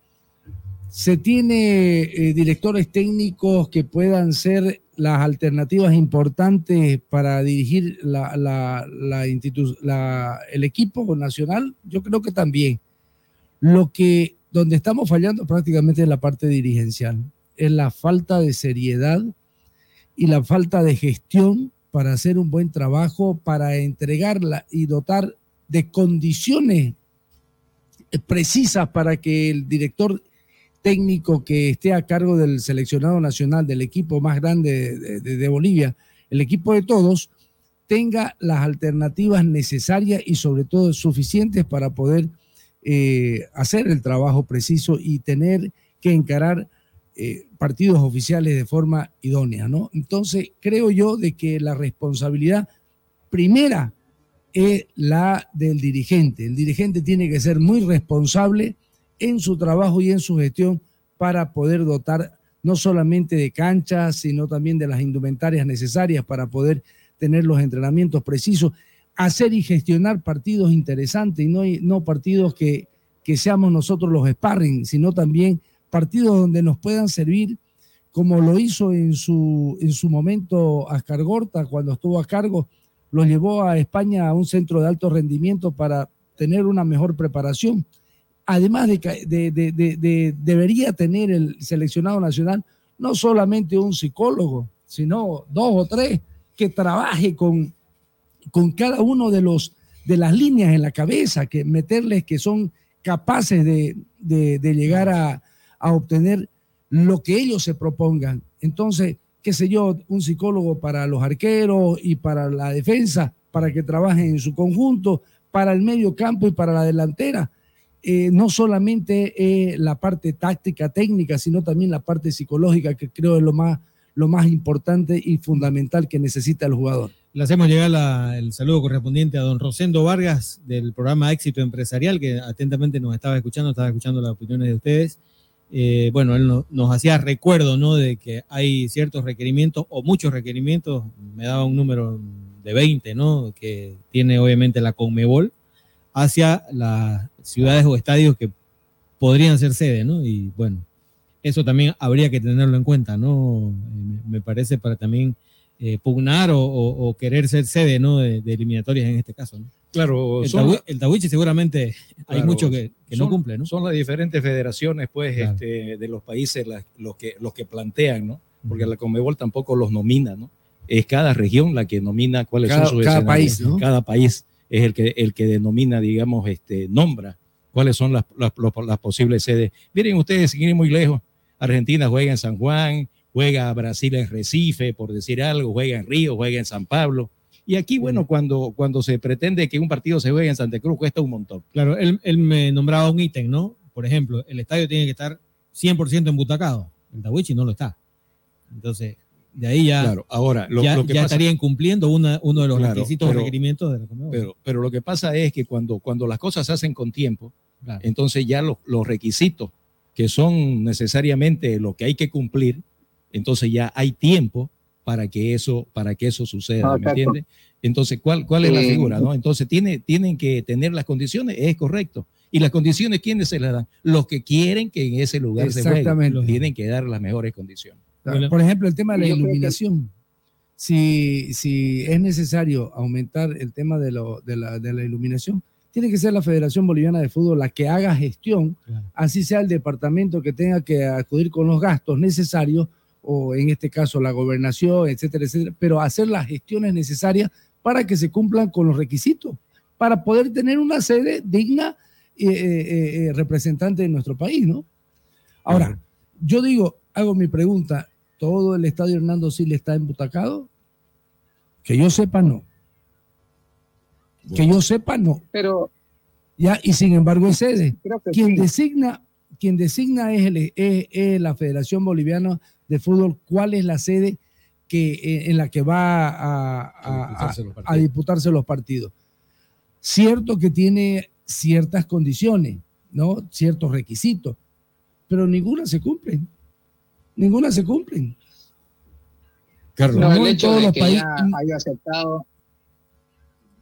Se tiene eh, directores técnicos que puedan ser las alternativas importantes para dirigir la, el equipo nacional. Yo creo que también. Lo que donde estamos fallando prácticamente es la parte dirigencial, es la falta de seriedad y la falta de gestión para hacer un buen trabajo, para entregarla y dotar de condiciones precisas para que el director técnico que esté a cargo del seleccionado nacional, del equipo más grande de, Bolivia, el equipo de todos, tenga las alternativas necesarias y sobre todo suficientes para poder eh, hacer el trabajo preciso y tener que encarar eh, partidos oficiales de forma idónea, ¿no? Entonces, creo yo de que la responsabilidad primera es la del dirigente. El dirigente tiene que ser muy responsable en su trabajo y en su gestión para poder dotar no solamente de canchas, sino también de las indumentarias necesarias para poder tener los entrenamientos precisos, hacer y gestionar partidos interesantes y no, no partidos que, que seamos nosotros los sparring, sino también partidos donde nos puedan servir como lo hizo en su, en su momento Ascar Gorta cuando estuvo a cargo, lo llevó a España a un centro de alto rendimiento para tener una mejor preparación. Además de que de- de- de- de- debería tener el seleccionado nacional no solamente un psicólogo, sino dos o tres que trabaje con, con cada uno de los de las líneas en la cabeza, que meterles que son capaces de, de- de llegar a, a obtener lo que ellos se propongan. Entonces, qué sé yo, un psicólogo para los arqueros y para la defensa, para que trabajen en su conjunto, para el medio campo y para la delantera. Eh, no solamente eh, la parte táctica, técnica, sino también la parte psicológica, que creo es lo más, lo más importante y fundamental que necesita el jugador. Le hacemos llegar la- el saludo correspondiente a don Rosendo Vargas del programa Éxito Empresarial, que atentamente nos estaba escuchando, estaba escuchando las opiniones de ustedes. Eh, bueno, él no- nos hacía recuerdo, ¿no? De que hay ciertos requerimientos o muchos requerimientos, me daba un número de 20, ¿no? Que tiene obviamente la Conmebol hacia las ciudades o estadios que podrían ser sede, ¿no? Y bueno, eso también habría que tenerlo en cuenta, ¿no? Eh, Me, parece para también eh, pugnar o, o- o querer ser sede, ¿no? De, de eliminatorias en este caso, ¿no? Claro, el, son- el Tawichi seguramente hay mucho que, que no cumple, ¿no? Son las diferentes federaciones, pues, Claro. este, de los países las- los, que, los que plantean, ¿no? Porque la Conmebol tampoco los nomina, ¿no? Es cada región la que nomina cuáles Cada- son sus cada escenarios. país, ¿no? Cada país es el que, el que denomina, digamos, este, nombra cuáles son las, las, las posibles sedes. Miren ustedes, sin ir muy lejos, Argentina juega en San Juan, juega Brasil en Recife, por decir algo, juega en Río, juega en San Pablo. Y aquí, bueno, cuando, cuando se pretende que un partido se juegue en Santa Cruz, cuesta un montón. Claro, él, él me nombraba un ítem, ¿no? Por ejemplo, el estadio tiene que estar 100% embutacado. El Tawichi no lo está. Entonces, de ahí ya, Claro, ahora, lo- ya, lo que ya pasa- estaría incumpliendo una- uno de los Claro, requisitos o pero- requerimientos de la Conmebol. Pero, pero lo que pasa es que cuando, cuando las cosas se hacen con tiempo, Claro. entonces ya los, los requisitos que son necesariamente lo que hay que cumplir, entonces ya hay tiempo para que eso, para que eso suceda, Ah, ¿me exacto. entiendes? Entonces, ¿cuál, cuál es la figura? ¿no? Entonces, tiene, tienen que tener las condiciones, es correcto. ¿Y las condiciones quiénes se las dan? Los que quieren que en ese lugar se juegue. Exactamente. Tienen que dar las mejores condiciones. Por ejemplo, el tema de la que- iluminación. Si, si es necesario aumentar el tema de, lo- de la, de la iluminación, tiene que ser la Federación Boliviana de Fútbol la que haga gestión, así sea el departamento que tenga que acudir con los gastos necesarios, o en este caso la gobernación, etcétera, etcétera, pero hacer las gestiones necesarias para que se cumplan con los requisitos, para poder tener una sede digna eh, eh, eh, representante de nuestro país, ¿no? Ahora, yo digo, hago mi pregunta, ¿todo el estadio Hernando Siles está embutacado? Que yo sepa, no. Que yo sepa, no. Pero Ya, y sin embargo es sede. Quien sí. designa, quien designa es, el- es- es la Federación Boliviana de Fútbol, cuál es la sede que, eh, en la que va a, a- disputarse los a- partidos. a disputarse los partidos. Cierto que tiene ciertas condiciones, ¿no? Ciertos requisitos, pero ninguna se cumplen. Ninguna se cumplen. No, No el hecho de que países- ya haya aceptado,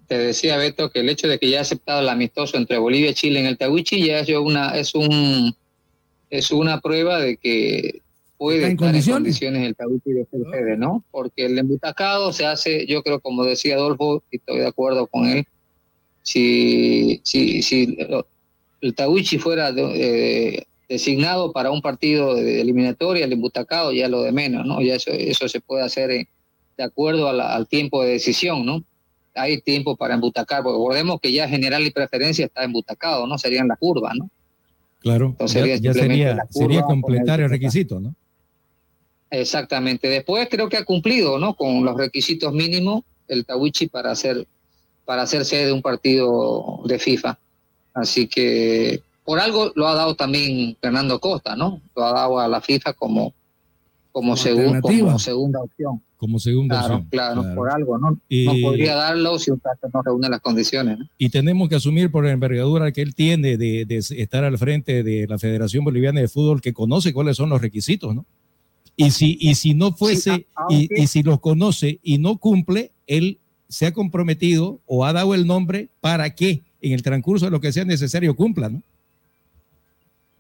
te decía Beto, que el hecho de que ya haya aceptado el amistoso entre Bolivia y Chile en el Tawichi ya es una, es un es una prueba de que puede en estar condiciones. en condiciones el Tawichi de ser sede, ¿no? Porque el embutacado se hace, yo creo, como decía Adolfo, y estoy de acuerdo con él, si, si, si el Tawichi fuera de- eh, designado para un partido de eliminatoria, el embutacado ya lo de menos, ¿no? Ya eso, eso se puede hacer eh, de acuerdo la- al tiempo de decisión, ¿no? Hay tiempo para embutacar, porque recordemos que ya general y preferencia está embutacado, ¿no? Serían las curvas, ¿no? Claro, Entonces, ya, sería ya sería, la sería completar el- el requisito, ¿no? Exactamente. Después creo que ha cumplido, ¿no? Con los requisitos mínimos el Tawichi para hacer para ser sede de un partido de FIFA. Así que por algo lo ha dado también Fernando Costa, ¿no? Lo ha dado a la FIFA como como, segun- alternativa. como segunda opción. Como segunda Claro, opción. claro, claro. por algo, ¿no? Y- No podría darlo si un caso no reúne las condiciones, ¿no? Y tenemos que asumir por la envergadura que él tiene de, de estar al frente de la Federación Boliviana de Fútbol, que conoce cuáles son los requisitos, ¿no? Y si, y si no fuese, y, y si los conoce y no cumple, él se ha comprometido o ha dado el nombre para que en el transcurso de lo que sea necesario cumpla, ¿no?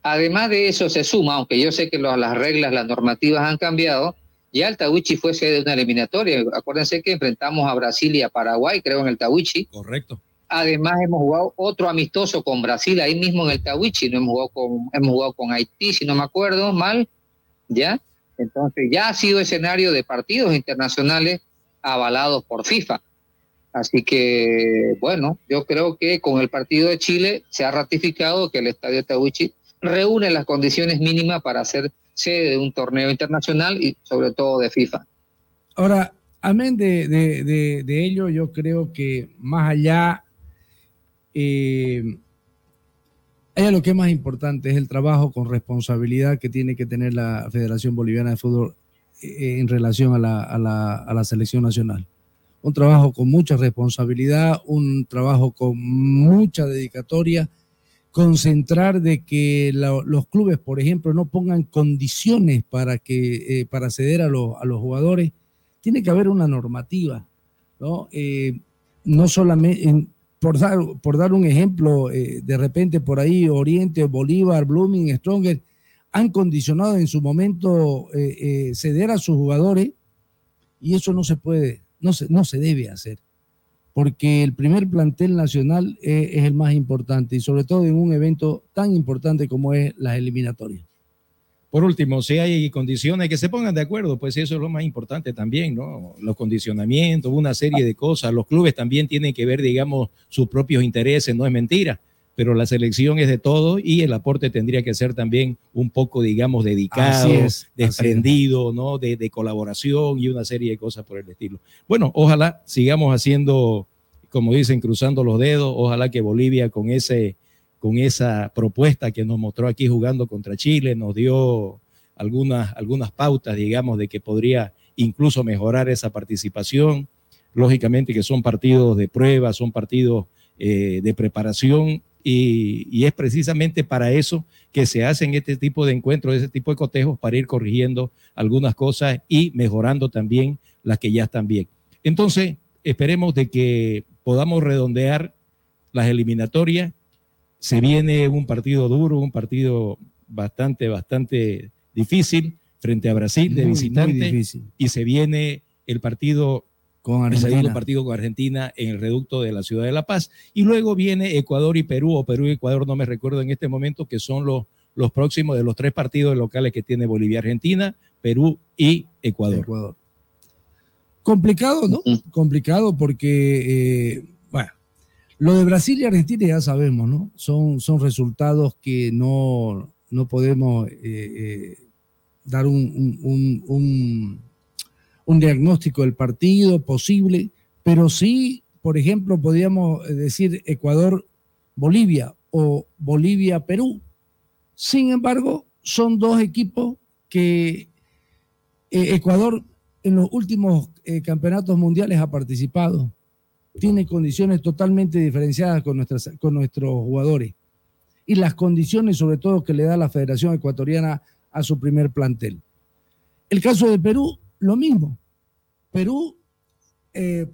Además de eso se suma, aunque yo sé que las reglas, las normativas han cambiado, ya el Tawichi fue sede de una eliminatoria. Acuérdense que enfrentamos a Brasil y a Paraguay, creo, en el Tawichi. Correcto. Además hemos jugado otro amistoso con Brasil ahí mismo en el Tawichi. No hemos jugado con, hemos jugado con Haití, si no me acuerdo mal, ¿ya? Entonces ya ha sido escenario de partidos internacionales avalados por FIFA. Así que, bueno, yo creo que con el partido de Chile se ha ratificado que el Estadio Tawichi reúne las condiciones mínimas para ser sede de un torneo internacional y sobre todo de FIFA. Ahora, amén de, de- de- ello, yo creo que más allá, eh, allá lo que es más importante es el trabajo con responsabilidad que tiene que tener la Federación Boliviana de Fútbol eh, en relación a la, a la- a la selección nacional. Un trabajo con mucha responsabilidad, un trabajo con mucha dedicatoria, concentrar de que los clubes, por ejemplo, no pongan condiciones para que eh, para acceder a, los- jugadores. Tiene que haber una normativa, ¿no? Eh, no solamente, por, dar, un ejemplo, eh, de repente por ahí Oriente, Bolívar, Blooming, Stronger han condicionado en su momento ceder a sus jugadores y eso no se puede, no se, no se debe hacer porque el primer plantel nacional eh, es el más importante y sobre todo en un evento tan importante como es las eliminatorias. Por último, si hay condiciones que se pongan de acuerdo, pues eso es lo más importante también, ¿no? Los condicionamientos, una serie de cosas. Los clubes también tienen que ver, digamos, sus propios intereses, no es mentira, pero la selección es de todo y el aporte tendría que ser también un poco, digamos, dedicado, es. desprendido, ¿no? De, de colaboración y una serie de cosas por el estilo. Bueno, ojalá sigamos haciendo, como dicen, cruzando los dedos, ojalá que Bolivia con ese con esa propuesta que nos mostró aquí jugando contra Chile, nos dio algunas, algunas pautas, digamos, de que podría incluso mejorar esa participación. Lógicamente que son partidos de prueba, son partidos eh, de preparación y, y es precisamente para eso que se hacen este tipo de encuentros, ese tipo de cotejos, para ir corrigiendo algunas cosas y mejorando también las que ya están bien. Entonces, esperemos de que podamos redondear las eliminatorias se viene un partido duro, un partido bastante, bastante difícil frente a Brasil de Muy, visitante y se viene el partido con el Argentina. segundo partido con Argentina en el reducto de la ciudad de La Paz y luego viene Ecuador y Perú o Perú y Ecuador no me recuerdo en este momento que son los los próximos de los tres partidos locales que tiene Bolivia, Argentina, Perú y Ecuador. Ecuador. Complicado, ¿no? Complicado porque, eh, bueno, lo de Brasil y Argentina ya sabemos, ¿no? Son, son resultados que no, no podemos eh, eh, dar un, un- un- un- un diagnóstico del partido posible, pero sí, por ejemplo, podríamos decir Ecuador-Bolivia o Bolivia-Perú. Sin embargo, son dos equipos que eh, Ecuador en los últimos eh, campeonatos mundiales ha participado. Tiene condiciones totalmente diferenciadas con, nuestras, con nuestros jugadores. Y las condiciones, sobre todo, que le da la Federación Ecuatoriana a su primer plantel. El caso de Perú, lo mismo. Perú eh,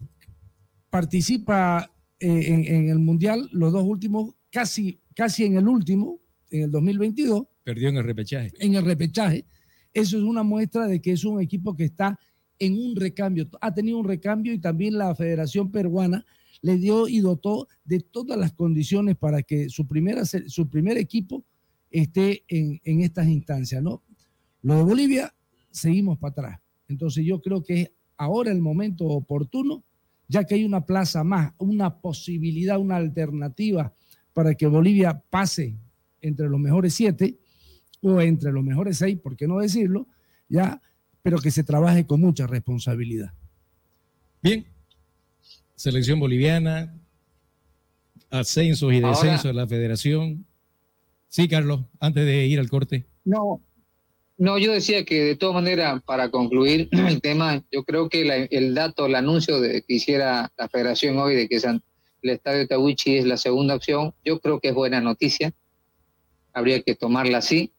participa eh, en, en el Mundial, los dos últimos, casi, casi en el último, en el 2022, Perdió en el repechaje. en el repechaje. Eso es una muestra de que es un equipo que está en un recambio, ha tenido un recambio y también la Federación Peruana le dio y dotó de todas las condiciones para que su, primera, su primer equipo esté en, en estas instancias, ¿no? Lo de Bolivia, seguimos para atrás. Entonces yo creo que es ahora el momento oportuno, ya que hay una plaza más, una posibilidad, una alternativa para que Bolivia pase entre los mejores siete o entre los mejores seis, por qué no decirlo, ya, pero que se trabaje con mucha responsabilidad. Bien, selección boliviana, ascensos y descensos de la federación. Sí, Carlos, antes de ir al corte. No, no, yo decía que de todas maneras, para concluir el tema, yo creo que la- el dato, el anuncio de que hiciera la federación hoy de que San- el estadio Tawichi es la segunda opción, yo creo que es buena noticia. Habría que tomarla así.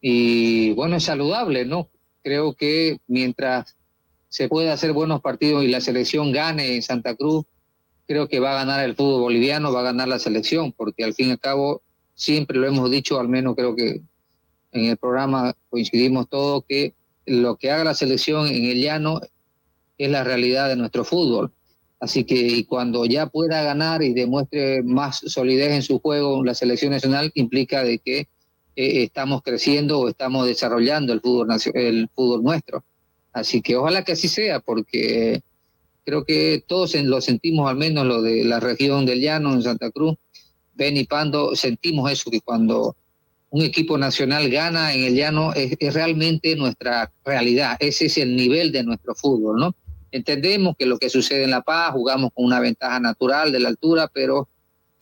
Y bueno, es saludable, ¿no? Creo que mientras se pueda hacer buenos partidos y la selección gane en Santa Cruz, creo que va a ganar el fútbol boliviano, va a ganar la selección, porque al fin y al cabo, siempre lo hemos dicho, al menos creo que en el programa coincidimos todos que lo que haga la selección en el llano es la realidad de nuestro fútbol. Así que y cuando ya pueda ganar y demuestre más solidez en su juego la selección nacional, implica de que eh, estamos creciendo o estamos desarrollando el fútbol, el fútbol nuestro. Así que ojalá que así sea, porque creo que todos lo sentimos, al menos lo de la región del llano en Santa Cruz, Ben y Pando, sentimos eso, que cuando un equipo nacional gana en el llano es, realmente nuestra realidad, ese es el nivel de nuestro fútbol, ¿no? Entendemos que lo que sucede en La Paz, jugamos con una ventaja natural de la altura, pero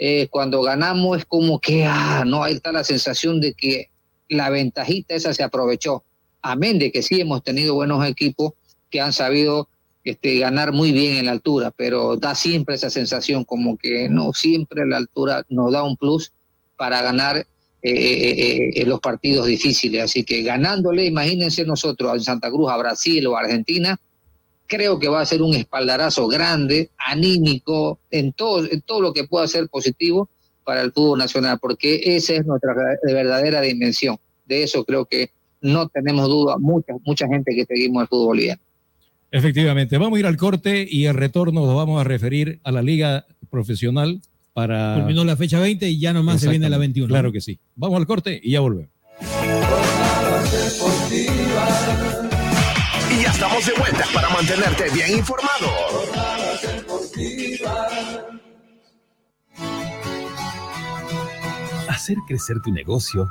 eh, cuando ganamos es como que, ah, no, ahí está la sensación de que la ventajita esa se aprovechó. Amén de que sí hemos tenido buenos equipos que han sabido este, ganar muy bien en la altura, pero da siempre esa sensación como que no siempre la altura nos da un plus para ganar eh, los partidos difíciles. Así que ganándole, imagínense nosotros en Santa Cruz, a Brasil o a Argentina, creo que va a ser un espaldarazo grande, anímico, en todo, en todo lo que pueda ser positivo para el fútbol nacional, porque esa es nuestra ver- verdadera dimensión. De eso creo que no tenemos duda, mucha, mucha gente que seguimos el fútbol boliviano. Efectivamente, vamos a ir al corte y el retorno nos vamos a referir a la liga profesional para... Terminó la fecha 20 y ya nomás se viene la 21. Claro que sí. Vamos al corte y ya volvemos. Y ya estamos de vuelta para mantenerte bien informado. Hacer crecer tu negocio,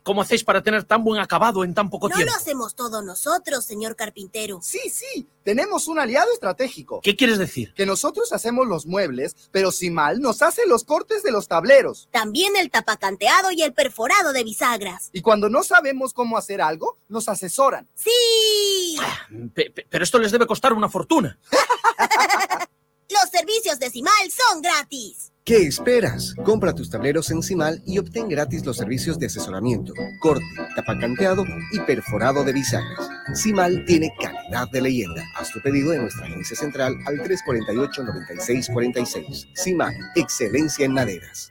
cómo hacéis para tener tan buen acabado en tan poco No tiempo? lo hacemos todos nosotros, señor carpintero. Sí, sí. Tenemos un aliado estratégico. ¿Qué quieres decir? Que nosotros hacemos los muebles, pero si mal nos hace los cortes de los tableros. También el tapacanteado y el perforado de bisagras. Y cuando no sabemos cómo hacer algo, nos asesoran. ¡Sí! Pe- pero esto les debe costar una fortuna. Los servicios de Cimal son gratis. ¿Qué esperas? Compra tus tableros en Cimal y obtén gratis los servicios de asesoramiento, corte, tapacanteado y perforado de bisagras. Cimal tiene calidad de leyenda. Haz tu pedido en nuestra agencia central al 348-9646. Cimal, excelencia en maderas.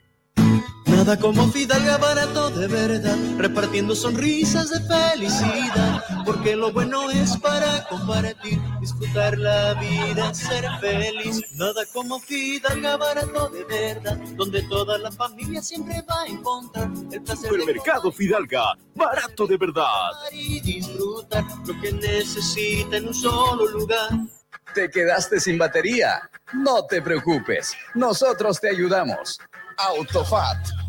Nada como Fidalga barato de verdad, repartiendo sonrisas de felicidad, porque lo bueno es para compartir, disfrutar la vida, ser feliz. Nada como Fidalga barato de verdad, donde toda la familia siempre va a encontrar el placer de Supermercado Fidalga, barato de verdad. y disfrutar lo que necesita en un solo lugar. ¿Te quedaste sin batería? No te preocupes, nosotros te ayudamos. Autofat,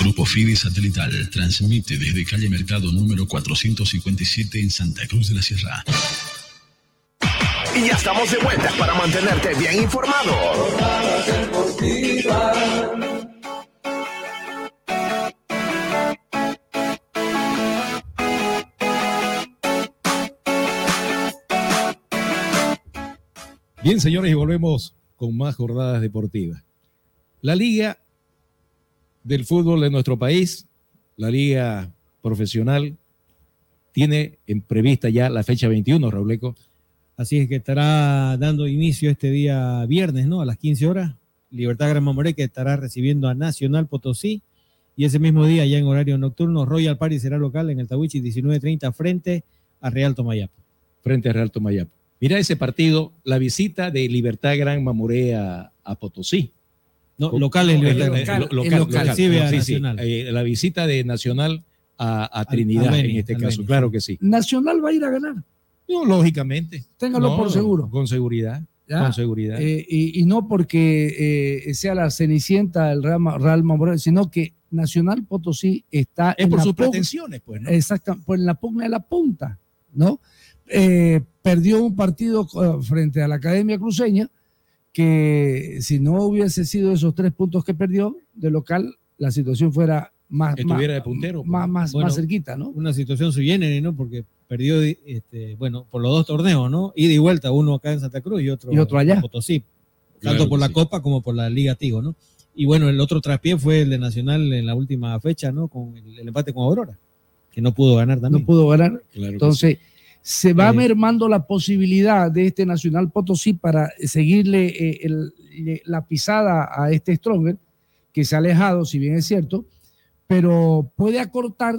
Grupo Fide Satelital transmite desde calle Mercado número 457 en Santa Cruz de la Sierra. Y ya estamos de vuelta para mantenerte bien informado. Bien, señores, y volvemos con más jornadas deportivas. La liga del fútbol de nuestro país, la liga profesional, tiene en prevista ya la fecha 21, Rauleco. Así es que estará dando inicio este día viernes, ¿no? A las 15 horas. Libertad Gran Mamoré que estará recibiendo a Nacional Potosí. Y ese mismo día, ya en horario nocturno, Royal Party será local en el Tawichi 19.30 frente a Real Tomayapo. Frente a Real Tomayapo. Mira ese partido, la visita de Libertad Gran Mamoré a, a Potosí. No, local local, local. Eh, la visita de Nacional a, a Trinidad, al Beni, en este caso, Beni. claro que sí. Nacional va a ir a ganar. No, lógicamente. Téngalo No, por seguro. Con seguridad. ¿ya? Con seguridad. Eh, y, y no porque eh, sea la cenicienta del Real, Real Madrid, sino que Nacional Potosí está Es en por la sus pugna- pretensiones, pues, ¿no? Exacto, pues en la pugna de la punta, ¿no? Eh, perdió un partido frente a la Academia Cruceña que si no hubiese sido esos tres puntos que perdió de local, la situación fuera más, Estuviera más, de puntero. pues. más, más, Bueno, más cerquita, ¿no? Una situación sui generis, ¿no? Porque perdió, este, bueno, por los dos torneos, ¿no? Ida y vuelta, uno acá en Santa Cruz y otro, Y otro allá. en Potosí. Claro Tanto que por la sí. Copa como por la Liga Tigo, ¿no? Y bueno, el otro traspié fue el de Nacional en la última fecha, ¿no? Con el, el empate con Aurora, que no pudo ganar también. No pudo ganar. Claro que Entonces, se va Eh, mermando la posibilidad de este Nacional Potosí para seguirle eh, el- le- la pisada a este Stronger, que se ha alejado, si bien es cierto, pero puede acortar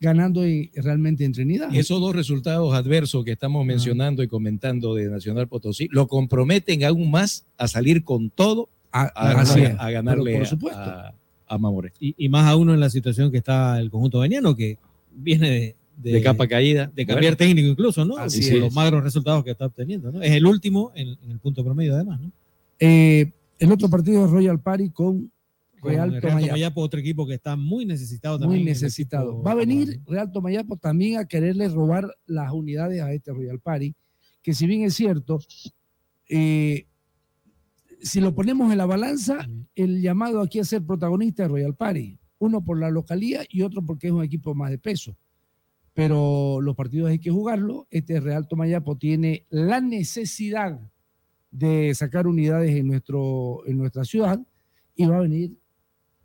ganando eh, realmente en Trinidad. Esos dos resultados adversos que estamos mencionando y comentando de Nacional Potosí lo comprometen aún más a salir con todo a, a- así a- a ganarle por a- supuesto. a, a Mamoré. Y, y más aún en la situación que está el conjunto veniano, que viene de, De capa caída. De cambiar Bueno. técnico incluso, ¿no? Así es. los magros resultados que está obteniendo, ¿no? Es el último en, en el punto promedio, además, ¿no? Eh, el otro partido es Royal Party con Real el Tomayapo. Tomayapo, otro equipo que está muy necesitado también. Muy necesitado. equipo Va a venir Real Tomayapo también a quererle robar las unidades a este Royal Party, que si bien es cierto, eh, si lo ponemos en la balanza, el llamado aquí a ser protagonista es Royal Party. Uno por la localía y otro porque es un equipo más de peso. Pero los partidos hay que jugarlo. Este Real Tomayapo tiene la necesidad de sacar unidades en, nuestro, en nuestra ciudad y va a venir,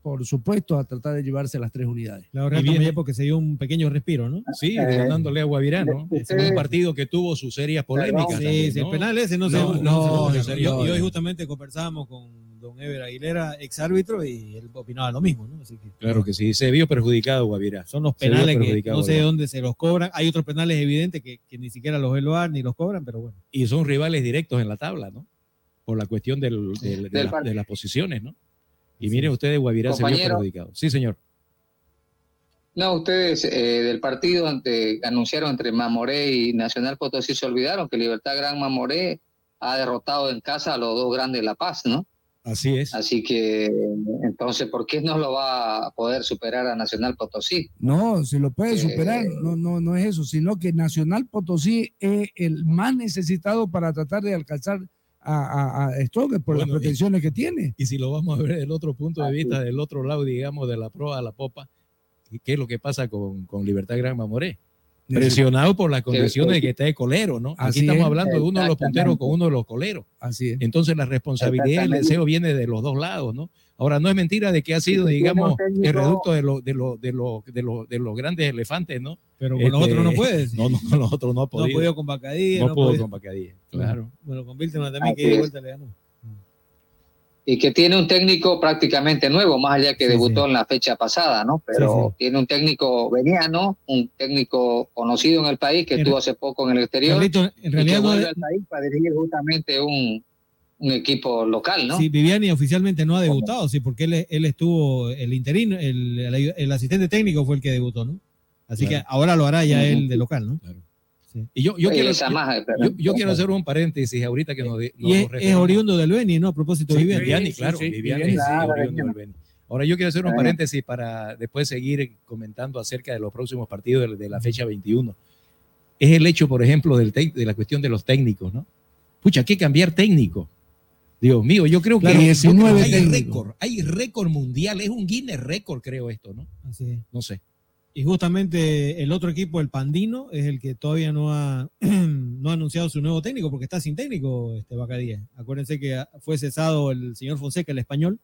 por supuesto, a tratar de llevarse las tres unidades. La Tomayapo que se dio un pequeño respiro, ¿no? Sí, ganándole a Guavirá, ¿no? Ese- un partido que tuvo sus serias polémicas. Sí, también, sí, ¿no? el penal ese no, se No, no, no, se- no, y, no, y hoy no. justamente conversábamos con don Ever Aguilera, ex árbitro, y él opinaba lo mismo, ¿no? Así que Claro que sí, se vio perjudicado Guavirá. son los penales que no sé de dónde se los cobran. Hay otros penales evidentes que, que ni siquiera los ve loar ni los cobran, pero bueno. Y son rivales directos en la tabla, ¿no? Por la cuestión del- del- de, Del la- par- de las posiciones, ¿no? Y miren ustedes, Guavirá se vio perjudicado. Sí, señor. No, ustedes eh, del partido ante, anunciaron entre Mamoré y Nacional Potosí se olvidaron que Libertad Gran Mamoré ha derrotado en casa a los dos grandes de La Paz, ¿no? Así es. Así que entonces, ¿por qué no lo va a poder superar a Nacional Potosí? No, se lo puede Eh, superar, no, no, no es eso, sino que Nacional Potosí es el más necesitado para tratar de alcanzar a, a, por Bueno, las pretensiones que tiene. Y si lo vamos a ver del otro punto de vista, del otro lado, digamos, de la proa a la popa, ¿qué es lo que pasa con, con Libertad Gran Mamoré? Presionado por las condiciones de que está de colero, ¿no? Aquí estamos es. hablando de uno de los punteros con uno de los coleros. Así es. Entonces la responsabilidad y el deseo viene de los dos lados, ¿no? Ahora, no es mentira de que ha sido, Sí, digamos, el reducto de, los de, los de, los de, los de los grandes elefantes, ¿no? Pero con los otros no puede. No, no, con los otros no ha No ha podido con Bacadía. No, ha pudo con Bacadía, claro. Bueno, con Bilderman también, Así que de vuelta le ganó. Y que tiene un técnico prácticamente nuevo, más allá que Sí, debutó en la fecha pasada, ¿no? Pero Sí, tiene un técnico veniano, un técnico conocido en el país que En- estuvo hace poco en el exterior. Carlito, en y que realidad no al país para dirigir justamente un, un equipo local, ¿no? Sí, Viviani oficialmente no ha debutado, sí, porque él, él estuvo, el interino, el, el- el asistente técnico fue el que debutó, ¿no? Así Claro. que ahora lo hará ya Ujú. él de local, ¿no? Y yo, yo Oye, quiero, yo- más, pero- yo- yo quiero hacer un paréntesis ahorita que nos, nos Y es, oriundo del Beni, ¿no? A propósito Sí, Viviani. Viviani, claro, Viviani, sí, oriundo del Beni. Ahora yo quiero hacer un paréntesis para después seguir comentando acerca de los próximos partidos de, de la fecha 21. Es el hecho, por ejemplo, del de la cuestión de los técnicos, ¿no? Pucha, ¿qué cambiar técnico? Dios mío, yo creo que Claro, yo 19 creo que hay récord, hay récord mundial, es un Guinness récord, creo esto, ¿no? Así es. No sé. Y justamente el otro equipo, el Pandino, es el que todavía no ha, no ha anunciado su nuevo técnico, porque está sin técnico este Bacadía. Acuérdense que fue cesado el señor Fonseca, el español,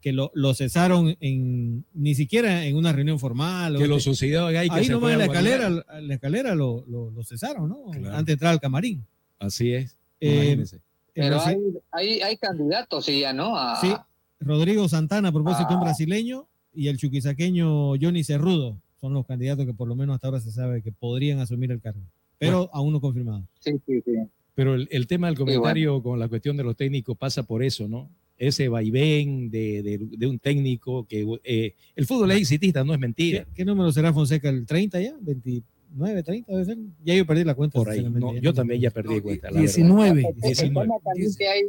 que lo, lo cesaron en ni siquiera en una reunión formal. Que o- lo sucedió a Gay, que Ahí se nomás en la escalera, en la escalera lo, lo, lo cesaron, ¿no? Claro. Antes de entrar al camarín. Así es. Eh, Imagínense. Pero hay, hay, hay candidatos sí, ya, ¿no? A- Sí, Rodrigo Santana, a propósito, un brasileño, y el chuquisaqueño Johnny Cerrudo son los candidatos que por lo menos hasta ahora se sabe que podrían asumir el cargo, pero aún no confirmado. Sí, sí, sí. Pero el, el tema del bueno. comentario con la cuestión de los técnicos pasa por eso, ¿no? Ese vaivén de, de- de un técnico que eh, el fútbol es exitista, no es mentira. ¿Qué, qué número será Fonseca? ¿El 30 ya? ¿20, 9.30 debe ser. Ya yo perdí la cuenta. Por ahí. No, yo no- también ya perdí cuenta. la 19. verdad. 19. También que hay,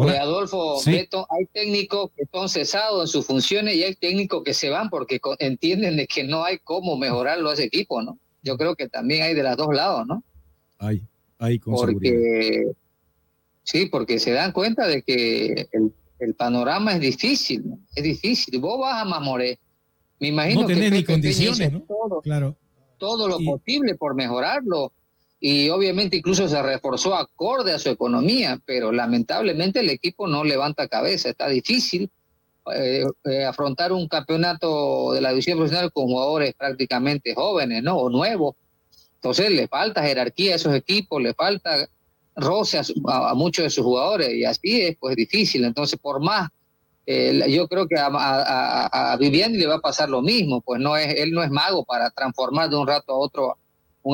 Hola. Adolfo, Sí. Beto, hay técnicos que son cesados en sus funciones y hay técnicos que se van porque entienden de que no hay cómo mejorarlo a ese equipo, ¿no? Yo creo que también hay de los dos lados, ¿no? Hay, hay con seguridad. Porque, sí, porque se dan cuenta de que el, el panorama es difícil, ¿no? es difícil. Vos vas a Mamoré, me imagino No que tenés ni condiciones, ¿no? todo, Claro. todo lo posible por mejorarlo y obviamente incluso se reforzó acorde a su economía, pero lamentablemente el equipo no levanta cabeza, está difícil eh, eh, afrontar un campeonato de la división profesional con jugadores prácticamente jóvenes, ¿no? O nuevos. Entonces le falta jerarquía a esos equipos, le falta roce a, a- muchos de sus jugadores y así es pues difícil. Entonces por más, eh, yo creo que a, a- a Viviani le va a pasar lo mismo, pues no es, él no es mago para transformar de un rato a otro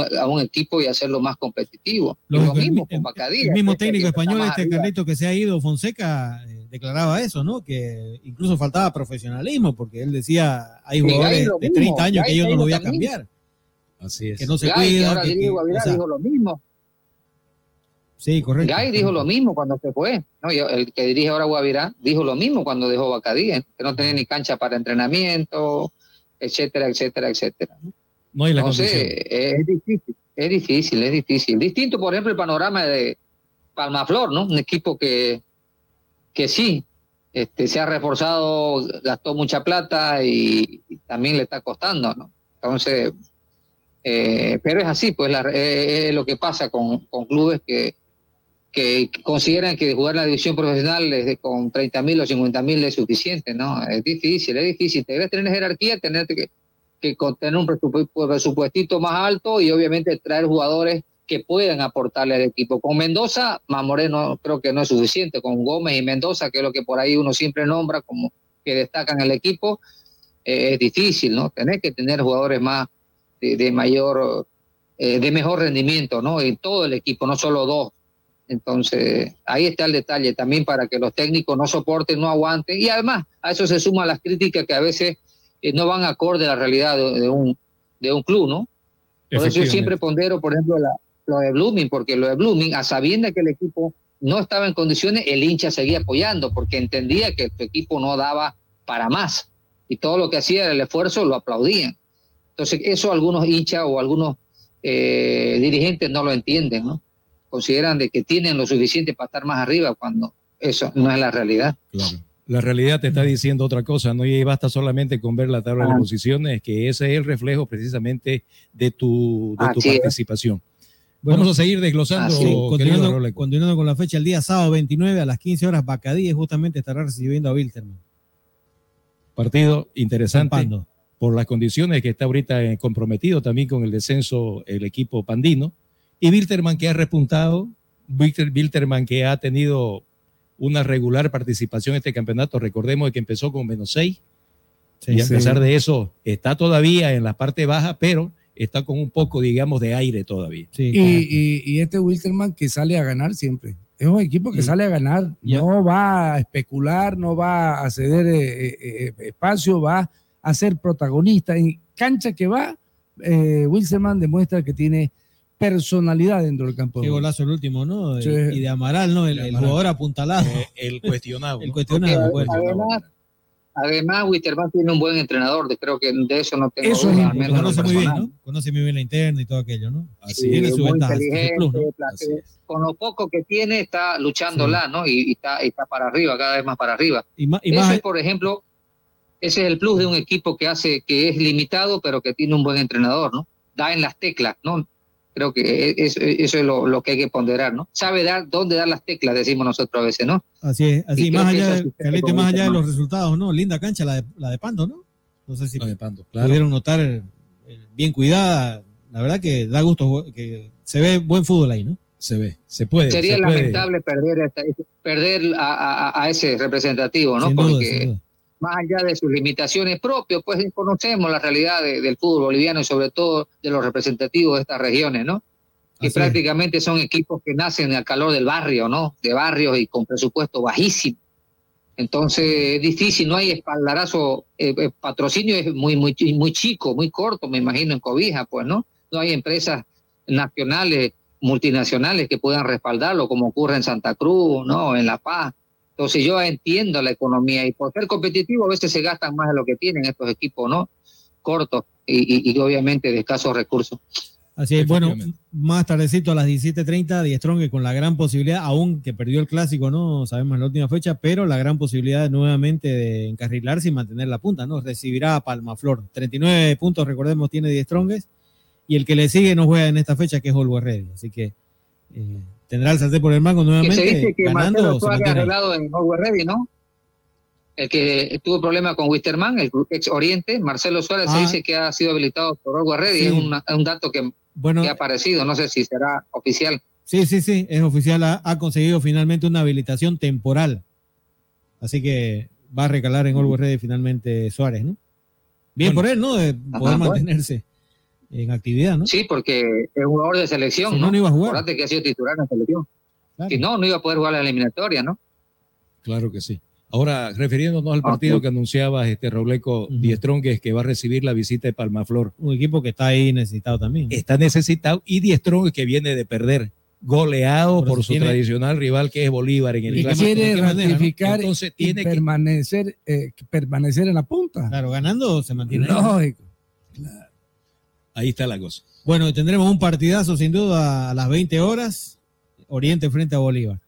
un- a un equipo y hacerlo más competitivo. Lógico, lo el mismo mi- con Bacadías. El mismo técnico español, este. Carlito que se ha ido, Fonseca, eh, declaraba eso, ¿no? Que incluso faltaba profesionalismo, porque él decía, hay jugadores de mismo, 30 años que yo no lo voy a también. cambiar. Así es. Que no se Gay, que ahora que- dirige que- Guavirá, o sea, dijo lo mismo. sí, correcto. Gay dijo lo mismo cuando se fue. el que dirige ahora Guavirá dijo lo mismo cuando dejó Bacadías, que no tenía ni cancha para entrenamiento, etcétera, etcétera, etcétera. No hay la Entonces, eh, es difícil, es difícil, es difícil. Distinto, por ejemplo, el panorama de Palmaflor, ¿no? Un equipo que, que sí, este, se ha reforzado, gastó mucha plata y, y también le está costando, ¿no? Entonces, eh, pero es así, pues la, eh, es lo que pasa con, con clubes que, que consideran que jugar la división profesional desde con 30 mil o 50 mil es suficiente, ¿no? Es difícil, es difícil. Debes tener jerarquía, tener que, que con- tener un presupu- presupuestito más alto y obviamente traer jugadores que puedan aportarle al equipo. Con Mendoza, Mamoreno creo que no es suficiente. Con Gómez y Mendoza, que es lo que por ahí uno siempre nombra como que destacan el equipo, eh, es difícil, ¿no? Tener que tener jugadores más de, de mayor, eh, de mejor rendimiento, ¿no? En todo el equipo, no solo dos. Entonces, ahí está el detalle también para que los técnicos no soporten, no aguanten. Y además, a eso se suman las críticas que a veces eh, no van acorde a la realidad de, de un, de un club, ¿no? Por eso yo siempre pondero, por ejemplo, la- lo de Blooming, porque lo de Blooming, a sabiendas que el equipo no estaba en condiciones, el hincha seguía apoyando, porque entendía que su equipo no daba para más. Y todo lo que hacía el esfuerzo lo aplaudían. Entonces, eso algunos hinchas o algunos eh, dirigentes no lo entienden, ¿no? Consideran de que tienen lo suficiente para estar más arriba cuando eso no es la realidad. Claro. La realidad te está diciendo otra cosa, no y basta solamente con ver la tabla de posiciones, que ese es el reflejo precisamente de tu, de tu participación. Bueno, Vamos a seguir desglosando, Sí, continuando, continuando con la fecha, el día sábado 29 a las 15 horas, Bacadíes justamente estará recibiendo a Wilterman. Partido interesante Campando. por las condiciones que está ahorita eh, comprometido también con el descenso el equipo pandino. Y Wilterman que ha repuntado, Wilter- Wilterman que ha tenido una regular participación en este campeonato. Recordemos que empezó con menos seis y a sí. pesar de eso está todavía en la parte baja, pero está con un poco, digamos, de aire todavía. y, y- y este Wilterman que sale a ganar siempre. Es un equipo que sale a ganar, Ya. no va a especular, no va a ceder eh, eh, eh, espacio, va a ser protagonista. En cancha que va, eh, Wilstermann demuestra que tiene personalidad dentro del campo. Qué golazo el último, ¿no? Sí. Y de Amaral, ¿no? El, jugador apuntalado. el cuestionado. el cuestionado. pues. además, además, Wisterman tiene un buen entrenador, de- creo que de eso no tengo Eso duda, es, conoce muy bien. ¿no? Conoce muy bien la interna y todo aquello, ¿no? Sí, tiene su ventaja, con lo poco que tiene está luchándola, ¿no? Y, y está, para arriba, cada vez más para arriba. Y más, y Eso más- es, por ejemplo, ese es el plus de un equipo que hace, que es limitado, pero que tiene un buen entrenador, ¿no? Da en las teclas, ¿no? Creo que e- es- eso es lo, lo que hay que ponderar, ¿no? Sabe dar dónde dar las teclas, decimos nosotros a veces, ¿no? Así es, así, más allá, de, más allá de los resultados, ¿no? Linda cancha la de, la de Pando, ¿no? No sé si La de Pando, claro. pudieron notar eh, bien cuidada. La verdad que da gusto que se ve buen fútbol ahí, ¿no? Se ve, se puede. Sería se puede. lamentable perder, esta- perder a, a- a ese representativo, ¿no? Sin duda, Porque sin duda. Más allá de sus limitaciones propias, pues conocemos la realidad de- del fútbol boliviano y sobre todo de los representativos de estas regiones, ¿no? Que Así es. prácticamente son equipos que nacen al calor del barrio, ¿no? De barrios y con presupuesto bajísimo. Entonces es difícil, no hay espaldarazo, eh, eh, patrocinio es muy, muy, muy chico, muy corto, me imagino, en Cobija, pues, ¿no? no hay empresas nacionales, multinacionales que puedan respaldarlo, como ocurre en Santa Cruz, ¿no? En La Paz. Entonces yo entiendo la economía y por ser competitivo a veces se gastan más de lo que tienen estos equipos, ¿no? Cortos y, y, y obviamente de escasos recursos. Así es, bueno, más tardecito a las 17.30, Die Strong con la gran posibilidad, aún que perdió el clásico, ¿no? Sabemos en la última fecha, pero la gran posibilidad nuevamente de encarrilarse y mantener la punta, ¿no? Recibirá a Palmaflor. 39 puntos, recordemos, tiene Die Strongest, y el que le sigue no juega en esta fecha, que es Ready. Así que eh, tendrá el sartén por el mango nuevamente. Que se dice que Marcelo ahí. arreglado en Always Ready, ¿no? El que tuvo problema con Wisterman, el ex Oriente, Marcelo Suárez se Ah. dice que ha sido habilitado por Always Ready. Sí. Es una- es un dato que, Bueno, que ha aparecido, no sé si será oficial. Sí, sí, sí, es oficial, ha, ha conseguido finalmente una habilitación temporal. Así que va a recalar en Always Ready finalmente Suárez, ¿no? Bien Bueno. por él, ¿no? De poder mantenerse en actividad, ¿no? Sí, porque es jugador de selección, Si no, ¿no? iba a jugar. Que ha sido titular en la selección. Si no, no iba a poder jugar la eliminatoria, ¿no? Claro que sí. Ahora, refiriéndonos al partido Ok. que anunciaba este Robleco Die Strongest, que va a recibir la visita de Palmaflor. Un equipo que está ahí necesitado también. Está necesitado y Die Strongest que viene de perder, goleado Por su tiene- tradicional rival que es Bolívar en el Y quiere ¿De qué manera, no? ratificar Entonces y tiene que permanecer, eh, permanecer en la punta. Claro, ganando se mantiene. Lógico. Ahí está la cosa. Bueno, tendremos un partidazo sin duda a las 20 horas. Oriente frente a Bolívar.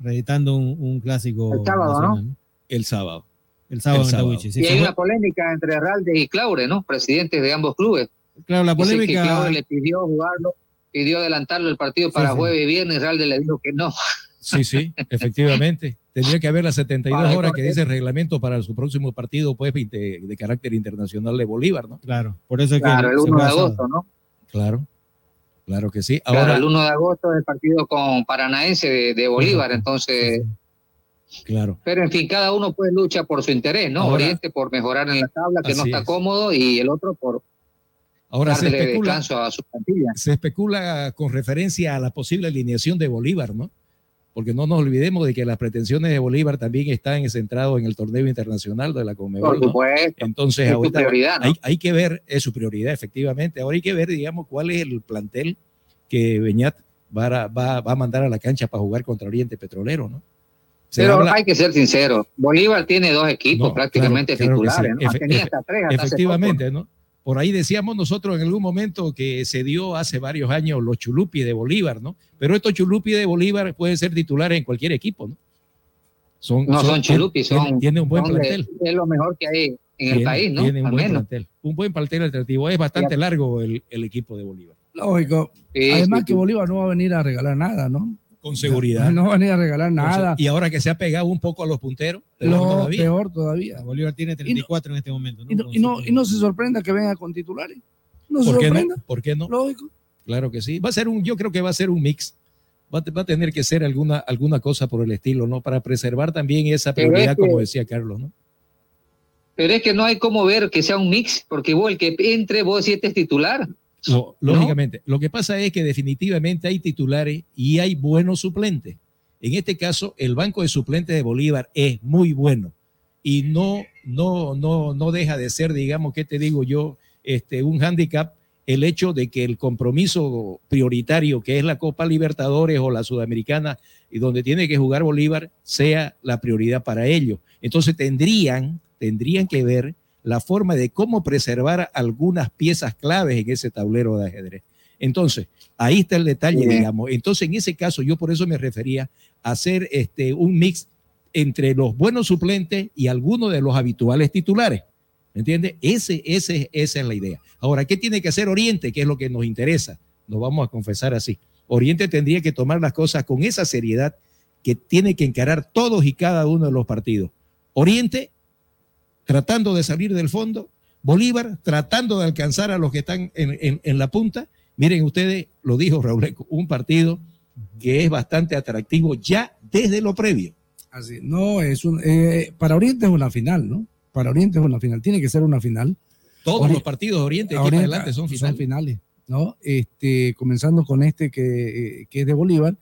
Reeditando un, un clásico. El sábado, nacional, ¿no? El sábado. El sábado El en sábado. Tawichi. Sí, y hay fue- una polémica entre Ralde y Claure, ¿no? Presidentes de ambos clubes. Claro, la Dicen que polémica. Claure le pidió jugarlo, pidió adelantarlo el partido para sí. jueves y viernes, y Ralde le dijo que no. Sí, sí, efectivamente. Tendría que haber las 72 Para- horas que dice el reglamento para su próximo partido, pues, de, de carácter internacional de Bolívar, ¿no? Claro, por eso es que. Claro, el se 1 de agosto, ¿no? Claro, claro que sí. Claro, Ahora, el 1 de agosto es el partido con Paranaense de, de Bolívar, entonces, claro. pero en fin, cada uno pues lucha por su interés, ¿no? Ahora- Oriente por mejorar en la tabla, que no está es. cómodo, y el otro por Ahora se darle especula, descanso a su plantilla. se especula con referencia a la posible alineación de Bolívar, ¿no? Porque no nos olvidemos de que las pretensiones de Bolívar también están centradas en el torneo internacional de la Conmebol. Por ¿no? supuesto. Entonces, Es ahorita prioridad, ¿no? hay, hay que ver, es su prioridad, efectivamente. Ahora hay que ver, digamos, cuál es el plantel que Beñat va a, va, va a mandar a la cancha para jugar contra Oriente Petrolero, ¿no? Se Pero habla- hay que ser sincero, Bolívar tiene dos equipos No, prácticamente claro, titulares, sí. ¿no? Efe- Tenía efe- hasta tres hasta efectivamente, ¿no? Por ahí decíamos nosotros en algún momento que se dio hace varios años los chulupi de Bolívar, ¿no? Pero estos chulupi de Bolívar pueden ser titulares en cualquier equipo, ¿no? Son, No son chulupis, tienen- son, tienen un buen son de- plantel. es lo mejor que hay en el Tiene- país, ¿no? tiene un Al buen menos. plantel. Un buen plantel alternativo. Es bastante largo el, el equipo de Bolívar. Lógico. Sí, Además sí, que sí. Bolívar no va a venir a regalar nada, ¿no? Con seguridad. No va a venir a regalar nada. Y ahora que se ha pegado un poco a los punteros, peor Lo todavía. peor todavía. Bolívar tiene 34 en este momento. ¿no? Y no, y no, y no se sorprenda que venga con titulares. No se ¿Por qué no? sorprenda. ¿Por qué no? Lógico. Claro que sí. Va a ser un, yo creo que va a ser un mix. Va a, va a tener que ser alguna, alguna cosa por el estilo, ¿no? Para preservar también esa Pero es prioridad, que- como decía Carlos, ¿no? Pero es que no hay cómo ver que sea un mix, porque vos el que entre, vos decís este es titular. Lógicamente. Lo que pasa es que definitivamente hay titulares y hay buenos suplentes. En este caso, el banco de suplentes de Bolívar es muy bueno y no, no, no, no deja de ser, digamos, ¿qué te digo yo? Este, un hándicap el hecho de que el compromiso prioritario, que es la Copa Libertadores o la Sudamericana, y donde tiene que jugar Bolívar, sea la prioridad para ellos. Entonces tendrían, tendrían que ver la forma de cómo preservar algunas piezas claves en ese tablero de ajedrez. Entonces, ahí está el detalle, digamos. Entonces, en ese caso, yo por eso me refería a hacer este, un mix entre los buenos suplentes y algunos de los habituales titulares. ¿Me entiendes? Ese, ese, esa es la idea. Ahora, ¿qué tiene que hacer Oriente? Que es lo que nos interesa. Nos vamos a confesar así. Oriente tendría que tomar las cosas con esa seriedad que tiene que encarar todos y cada uno de los partidos. Oriente tratando de salir del fondo, Bolívar tratando de alcanzar a los que están en, en- en la punta. Miren ustedes, lo dijo Raúl, un partido que es bastante atractivo ya desde lo previo. Así, no, es un, eh, para Oriente es una final, ¿no? Para Oriente es una final, tiene que ser una final. Todos los partidos de Oriente, aquí Oriente, para adelante, son finales. finales, ¿no? Este, comenzando con este que, eh, que es de Bolívar.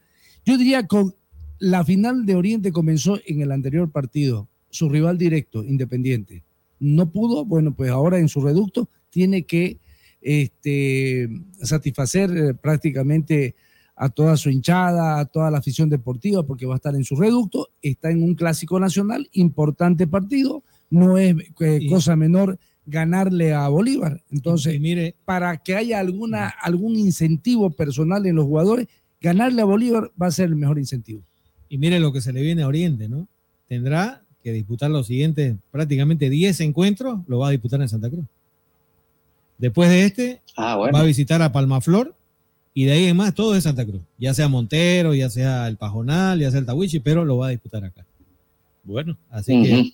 Yo diría con la final de Oriente comenzó en el anterior partido, su rival directo, Independiente. No pudo, bueno, pues ahora en su reducto tiene que este, satisfacer eh, prácticamente a toda su hinchada, a toda la afición deportiva, porque va a estar en su reducto, está en un clásico nacional, importante partido, no es eh, cosa menor ganarle a Bolívar. Entonces, mire, para que haya alguna, algún incentivo personal en los jugadores, ganarle a Bolívar va a ser el mejor incentivo. Y mire lo que se le viene a Oriente, ¿no? Tendrá que disputar los siguientes prácticamente 10 encuentros, lo va a disputar en Santa Cruz. Después de este, Ah, bueno. va a visitar a Palmaflor y de ahí en más todo es Santa Cruz. Ya sea Montero, ya sea el Pajonal, ya sea el Tawichi, pero lo va a disputar acá. Bueno, Así que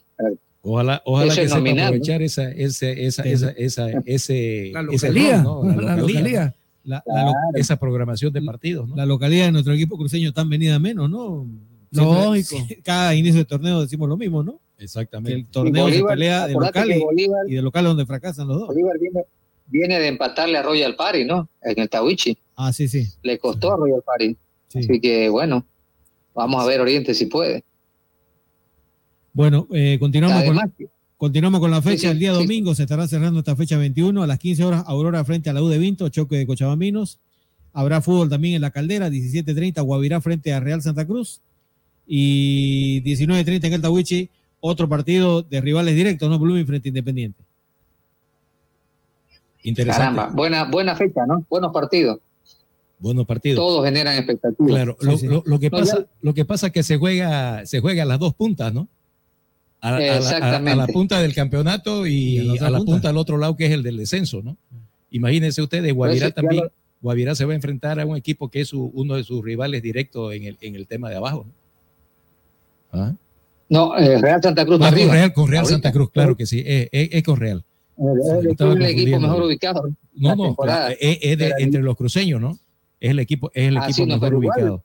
Ojalá, ojalá que sepa nominal, ¿no? aprovechar esa, ese, esa, esa, esa, ese, La localía, rol, ¿no? la localía. La- la lo- esa programación de partidos, ¿no? La localidad de nuestro equipo cruceño tan venida menos, ¿no? Lógico. Siempre- Cada inicio de torneo decimos lo mismo, ¿no? Exactamente. Que el torneo se Bolívar, pelea de local y, Bolívar- y de local donde fracasan los dos. Bolívar viene, viene de empatarle a Royal Party, ¿no? En el Tawichi. Ah, sí, sí. Le costó a Royal Party. Así que, bueno, vamos a ver Oriente si puede. Bueno, eh, continuamos, con, continuamos con la fecha. Sí, sí, el día sí. domingo se estará cerrando esta fecha 21 a las 15 horas. Aurora frente a la U de Vinto, choque de Cochabambinos. Habrá fútbol también en la Caldera, 17.30 Guavirá frente a Real Santa Cruz. Y 19.30 en el Tawichi, otro partido de rivales directos, ¿no? Blooming frente a Independiente. Interesante. caramba, buena, buena fecha, ¿no? Buenos partidos. Buenos partidos. Todos generan expectativas. Claro, lo, lo- lo que No, pasa, ya- lo que pasa es que se juega, se juega a las dos puntas, ¿no? A, a la- a- a la Exactamente. punta del campeonato Y a y, la otra a la punta. punta al otro lado que es el del descenso, ¿no? Imagínense ustedes, Guavirá Pues, también, lo- Guavirá se va a enfrentar a un equipo que es su- uno de sus rivales directos en el, en el tema de abajo. ¿no? ¿Ah? No, eh, Real Santa Cruz con. Real, con Real Ahorita. Santa Cruz, claro que sí, es, es- es con Real. Es el, equipo mejor ubicado. No, no, es, de- entre los cruceños, ¿no? Es el equipo, es el Ah, equipo sí, no, mejor pero igual- ubicado.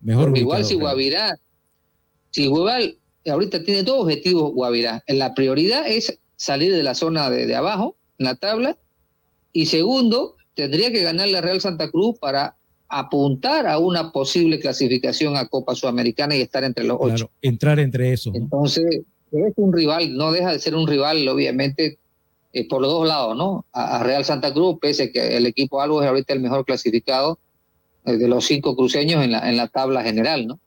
Mejor ubicado. igual si. Guavirá, si Guavirá ahorita tiene dos objetivos Guavirá. La prioridad es salir de la zona de, de abajo en la tabla y segundo, tendría que ganar la Real Santa Cruz para apuntar a una posible clasificación a Copa Sudamericana y estar entre los ocho. Claro, entrar entre esos. ¿no? Entonces, es un rival, no deja de ser un rival, obviamente, eh, por los dos lados, ¿no? A, a Real Santa Cruz, pese a que el equipo Albo es ahorita el mejor clasificado eh, de los cinco cruceños en la, en la tabla general, ¿no?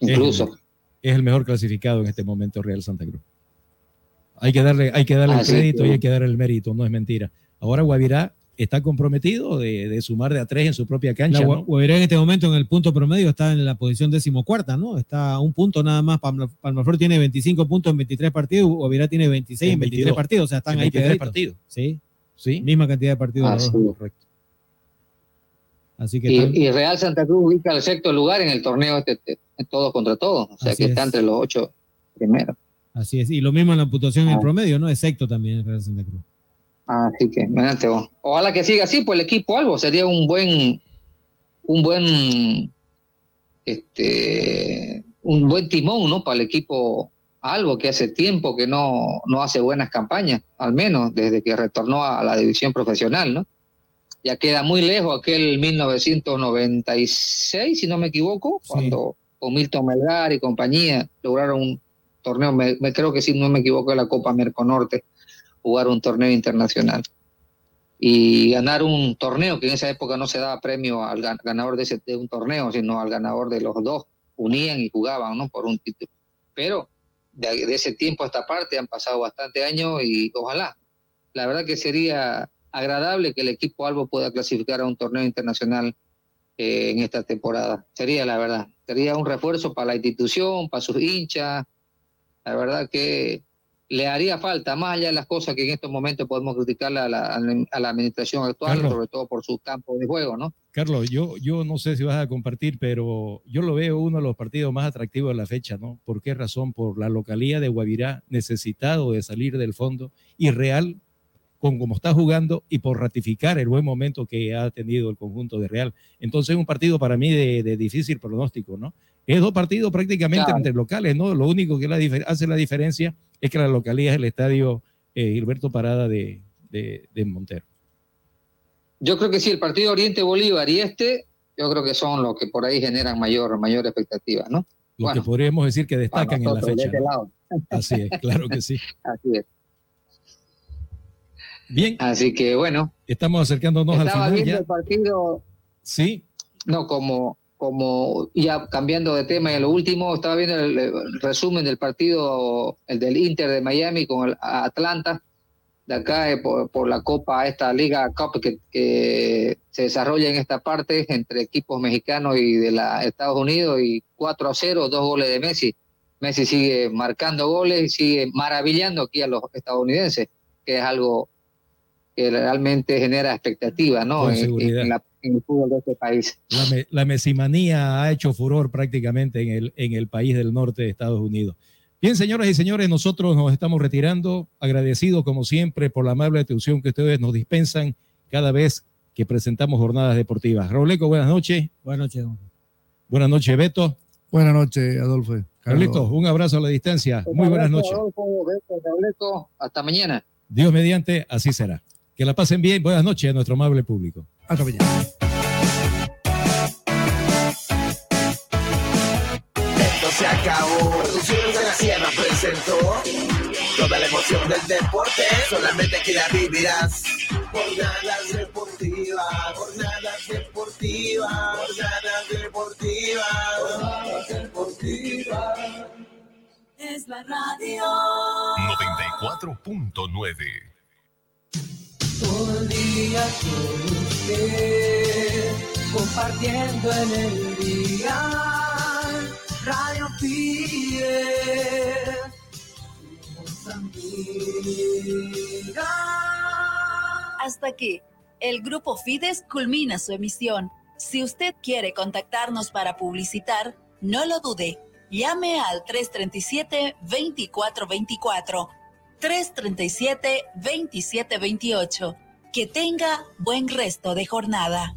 Incluso. Es el mejor clasificado en este momento Real Santa Cruz. Hay que darle, hay que darle el crédito que- y hay que darle el mérito, no es mentira. Ahora Guavirá está comprometido de, de sumar de a tres en su propia cancha, La ¿no? Guavirá en este momento en el punto promedio está en la posición decimocuarta, ¿no? Está a un punto nada más. Palma- Palmaflor tiene 25 puntos en 23 partidos, Guavirá tiene 26 en En 23 22. partidos, o sea, están En ahí 23 pegaditos. partidos. Sí, Sí. misma cantidad de partidos. Ah, sí. Correcto. Así que están- Y, y Real Santa Cruz ubica el sexto lugar en el torneo este, este, todos contra todos, o sea Así que está es. entre los ocho primeros. así es. Y lo mismo en la puntuación en Ah. promedio, ¿no? Exacto también en Real Santa Cruz. Así que, imagínate vos. Ojalá que siga así, pues el equipo algo sería un buen, un buen, este, un buen timón, ¿no? Para el equipo algo que hace tiempo que no, no hace buenas campañas, al menos desde que retornó a la división profesional, ¿no? Ya queda muy lejos aquel 1996, si no me equivoco, cuando con Milton Melgar y compañía lograron un torneo, me, me creo que si no me equivoco, de la Copa Merconorte, jugar un torneo internacional y ganar un torneo que en esa época no se daba premio al gan- ganador de, ese, de un torneo, sino al ganador de los dos. Unían y jugaban ¿no? por un título. Pero de, de ese tiempo a esta parte han pasado bastante años y ojalá. La verdad que sería agradable que el equipo Albo pueda clasificar a un torneo internacional eh, en esta temporada. Sería la verdad. Sería un refuerzo para la institución, para sus hinchas. La verdad que le haría falta, más allá de las cosas que en estos momentos podemos criticarle a la, a la administración actual, Carlos. sobre todo por su campo de juego, ¿no? Carlos, yo, yo no sé si vas a compartir, pero yo lo veo uno de los partidos más atractivos de la fecha, ¿no? ¿Por qué razón? Por la localía de Guavirá, necesitado de salir del fondo, y Real, con como está jugando, y por ratificar el buen momento que ha tenido el conjunto de Real. Entonces es un partido para mí de, de difícil pronóstico, ¿no? Es dos partidos prácticamente Claro. entre locales, ¿no? Lo único que la hace la diferencia es que la localía es el estadio eh, Gilberto Parada de, de, de Montero. Yo creo que sí, el partido Oriente Bolívar y este, yo creo que son los que por ahí generan mayor, mayor expectativa, ¿no? Lo Bueno, que podríamos decir que destacan en la fecha. este. Así es, claro que sí. Así es. Bien. Así que bueno. Estamos acercándonos al Estaba final viendo ya. el partido. Sí. No, como, como ya cambiando de tema y a lo último, estaba viendo el, el resumen del partido, el del Inter de Miami con el Atlanta, de acá eh, por, por la Copa, esta Liga Cup que, que se desarrolla en esta parte entre equipos mexicanos y de la Estados Unidos y 4 a 0, dos goles de Messi. Messi sigue marcando goles y sigue maravillando aquí a los estadounidenses, que es algo que realmente genera expectativa, ¿no? En- en, la- en el fútbol de este país. La, me- la mesimanía ha hecho furor prácticamente en el, en el país del norte de Estados Unidos. Bien, señoras y señores, nosotros nos estamos retirando, agradecidos como siempre por la amable atención que ustedes nos dispensan cada vez que presentamos jornadas deportivas. Robleco, buenas noches. Buenas noches. Buenas noches, Beto. Buenas noches, Adolfo. Carlitos, un abrazo a la distancia. Muy buenas noches. Adolfo, Beto, Hasta mañana. Dios mediante, así será. Que la pasen bien. Buenas noches a nuestro amable público. Hasta mañana. Del deporte. Solamente aquí la vivirás. Jornadas deportivas, jornadas deportivas, jornadas deportivas, jornadas deportivas. Es la radio. 94.9. Todo el día con usted, compartiendo en el día. Radio Pie. Hasta aquí, el grupo Fides culmina su emisión. Si usted quiere contactarnos para publicitar, no lo dude. Llame al 337-2424. 337-2728. Que tenga buen resto de jornada.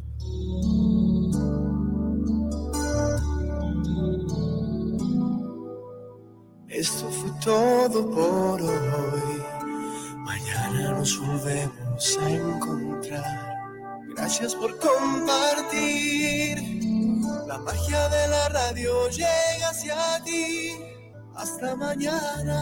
Esto fue todo por hoy. Mañana nos volvemos a encontrar. Gracias por compartir. La magia de la radio llega hacia ti. Hasta mañana.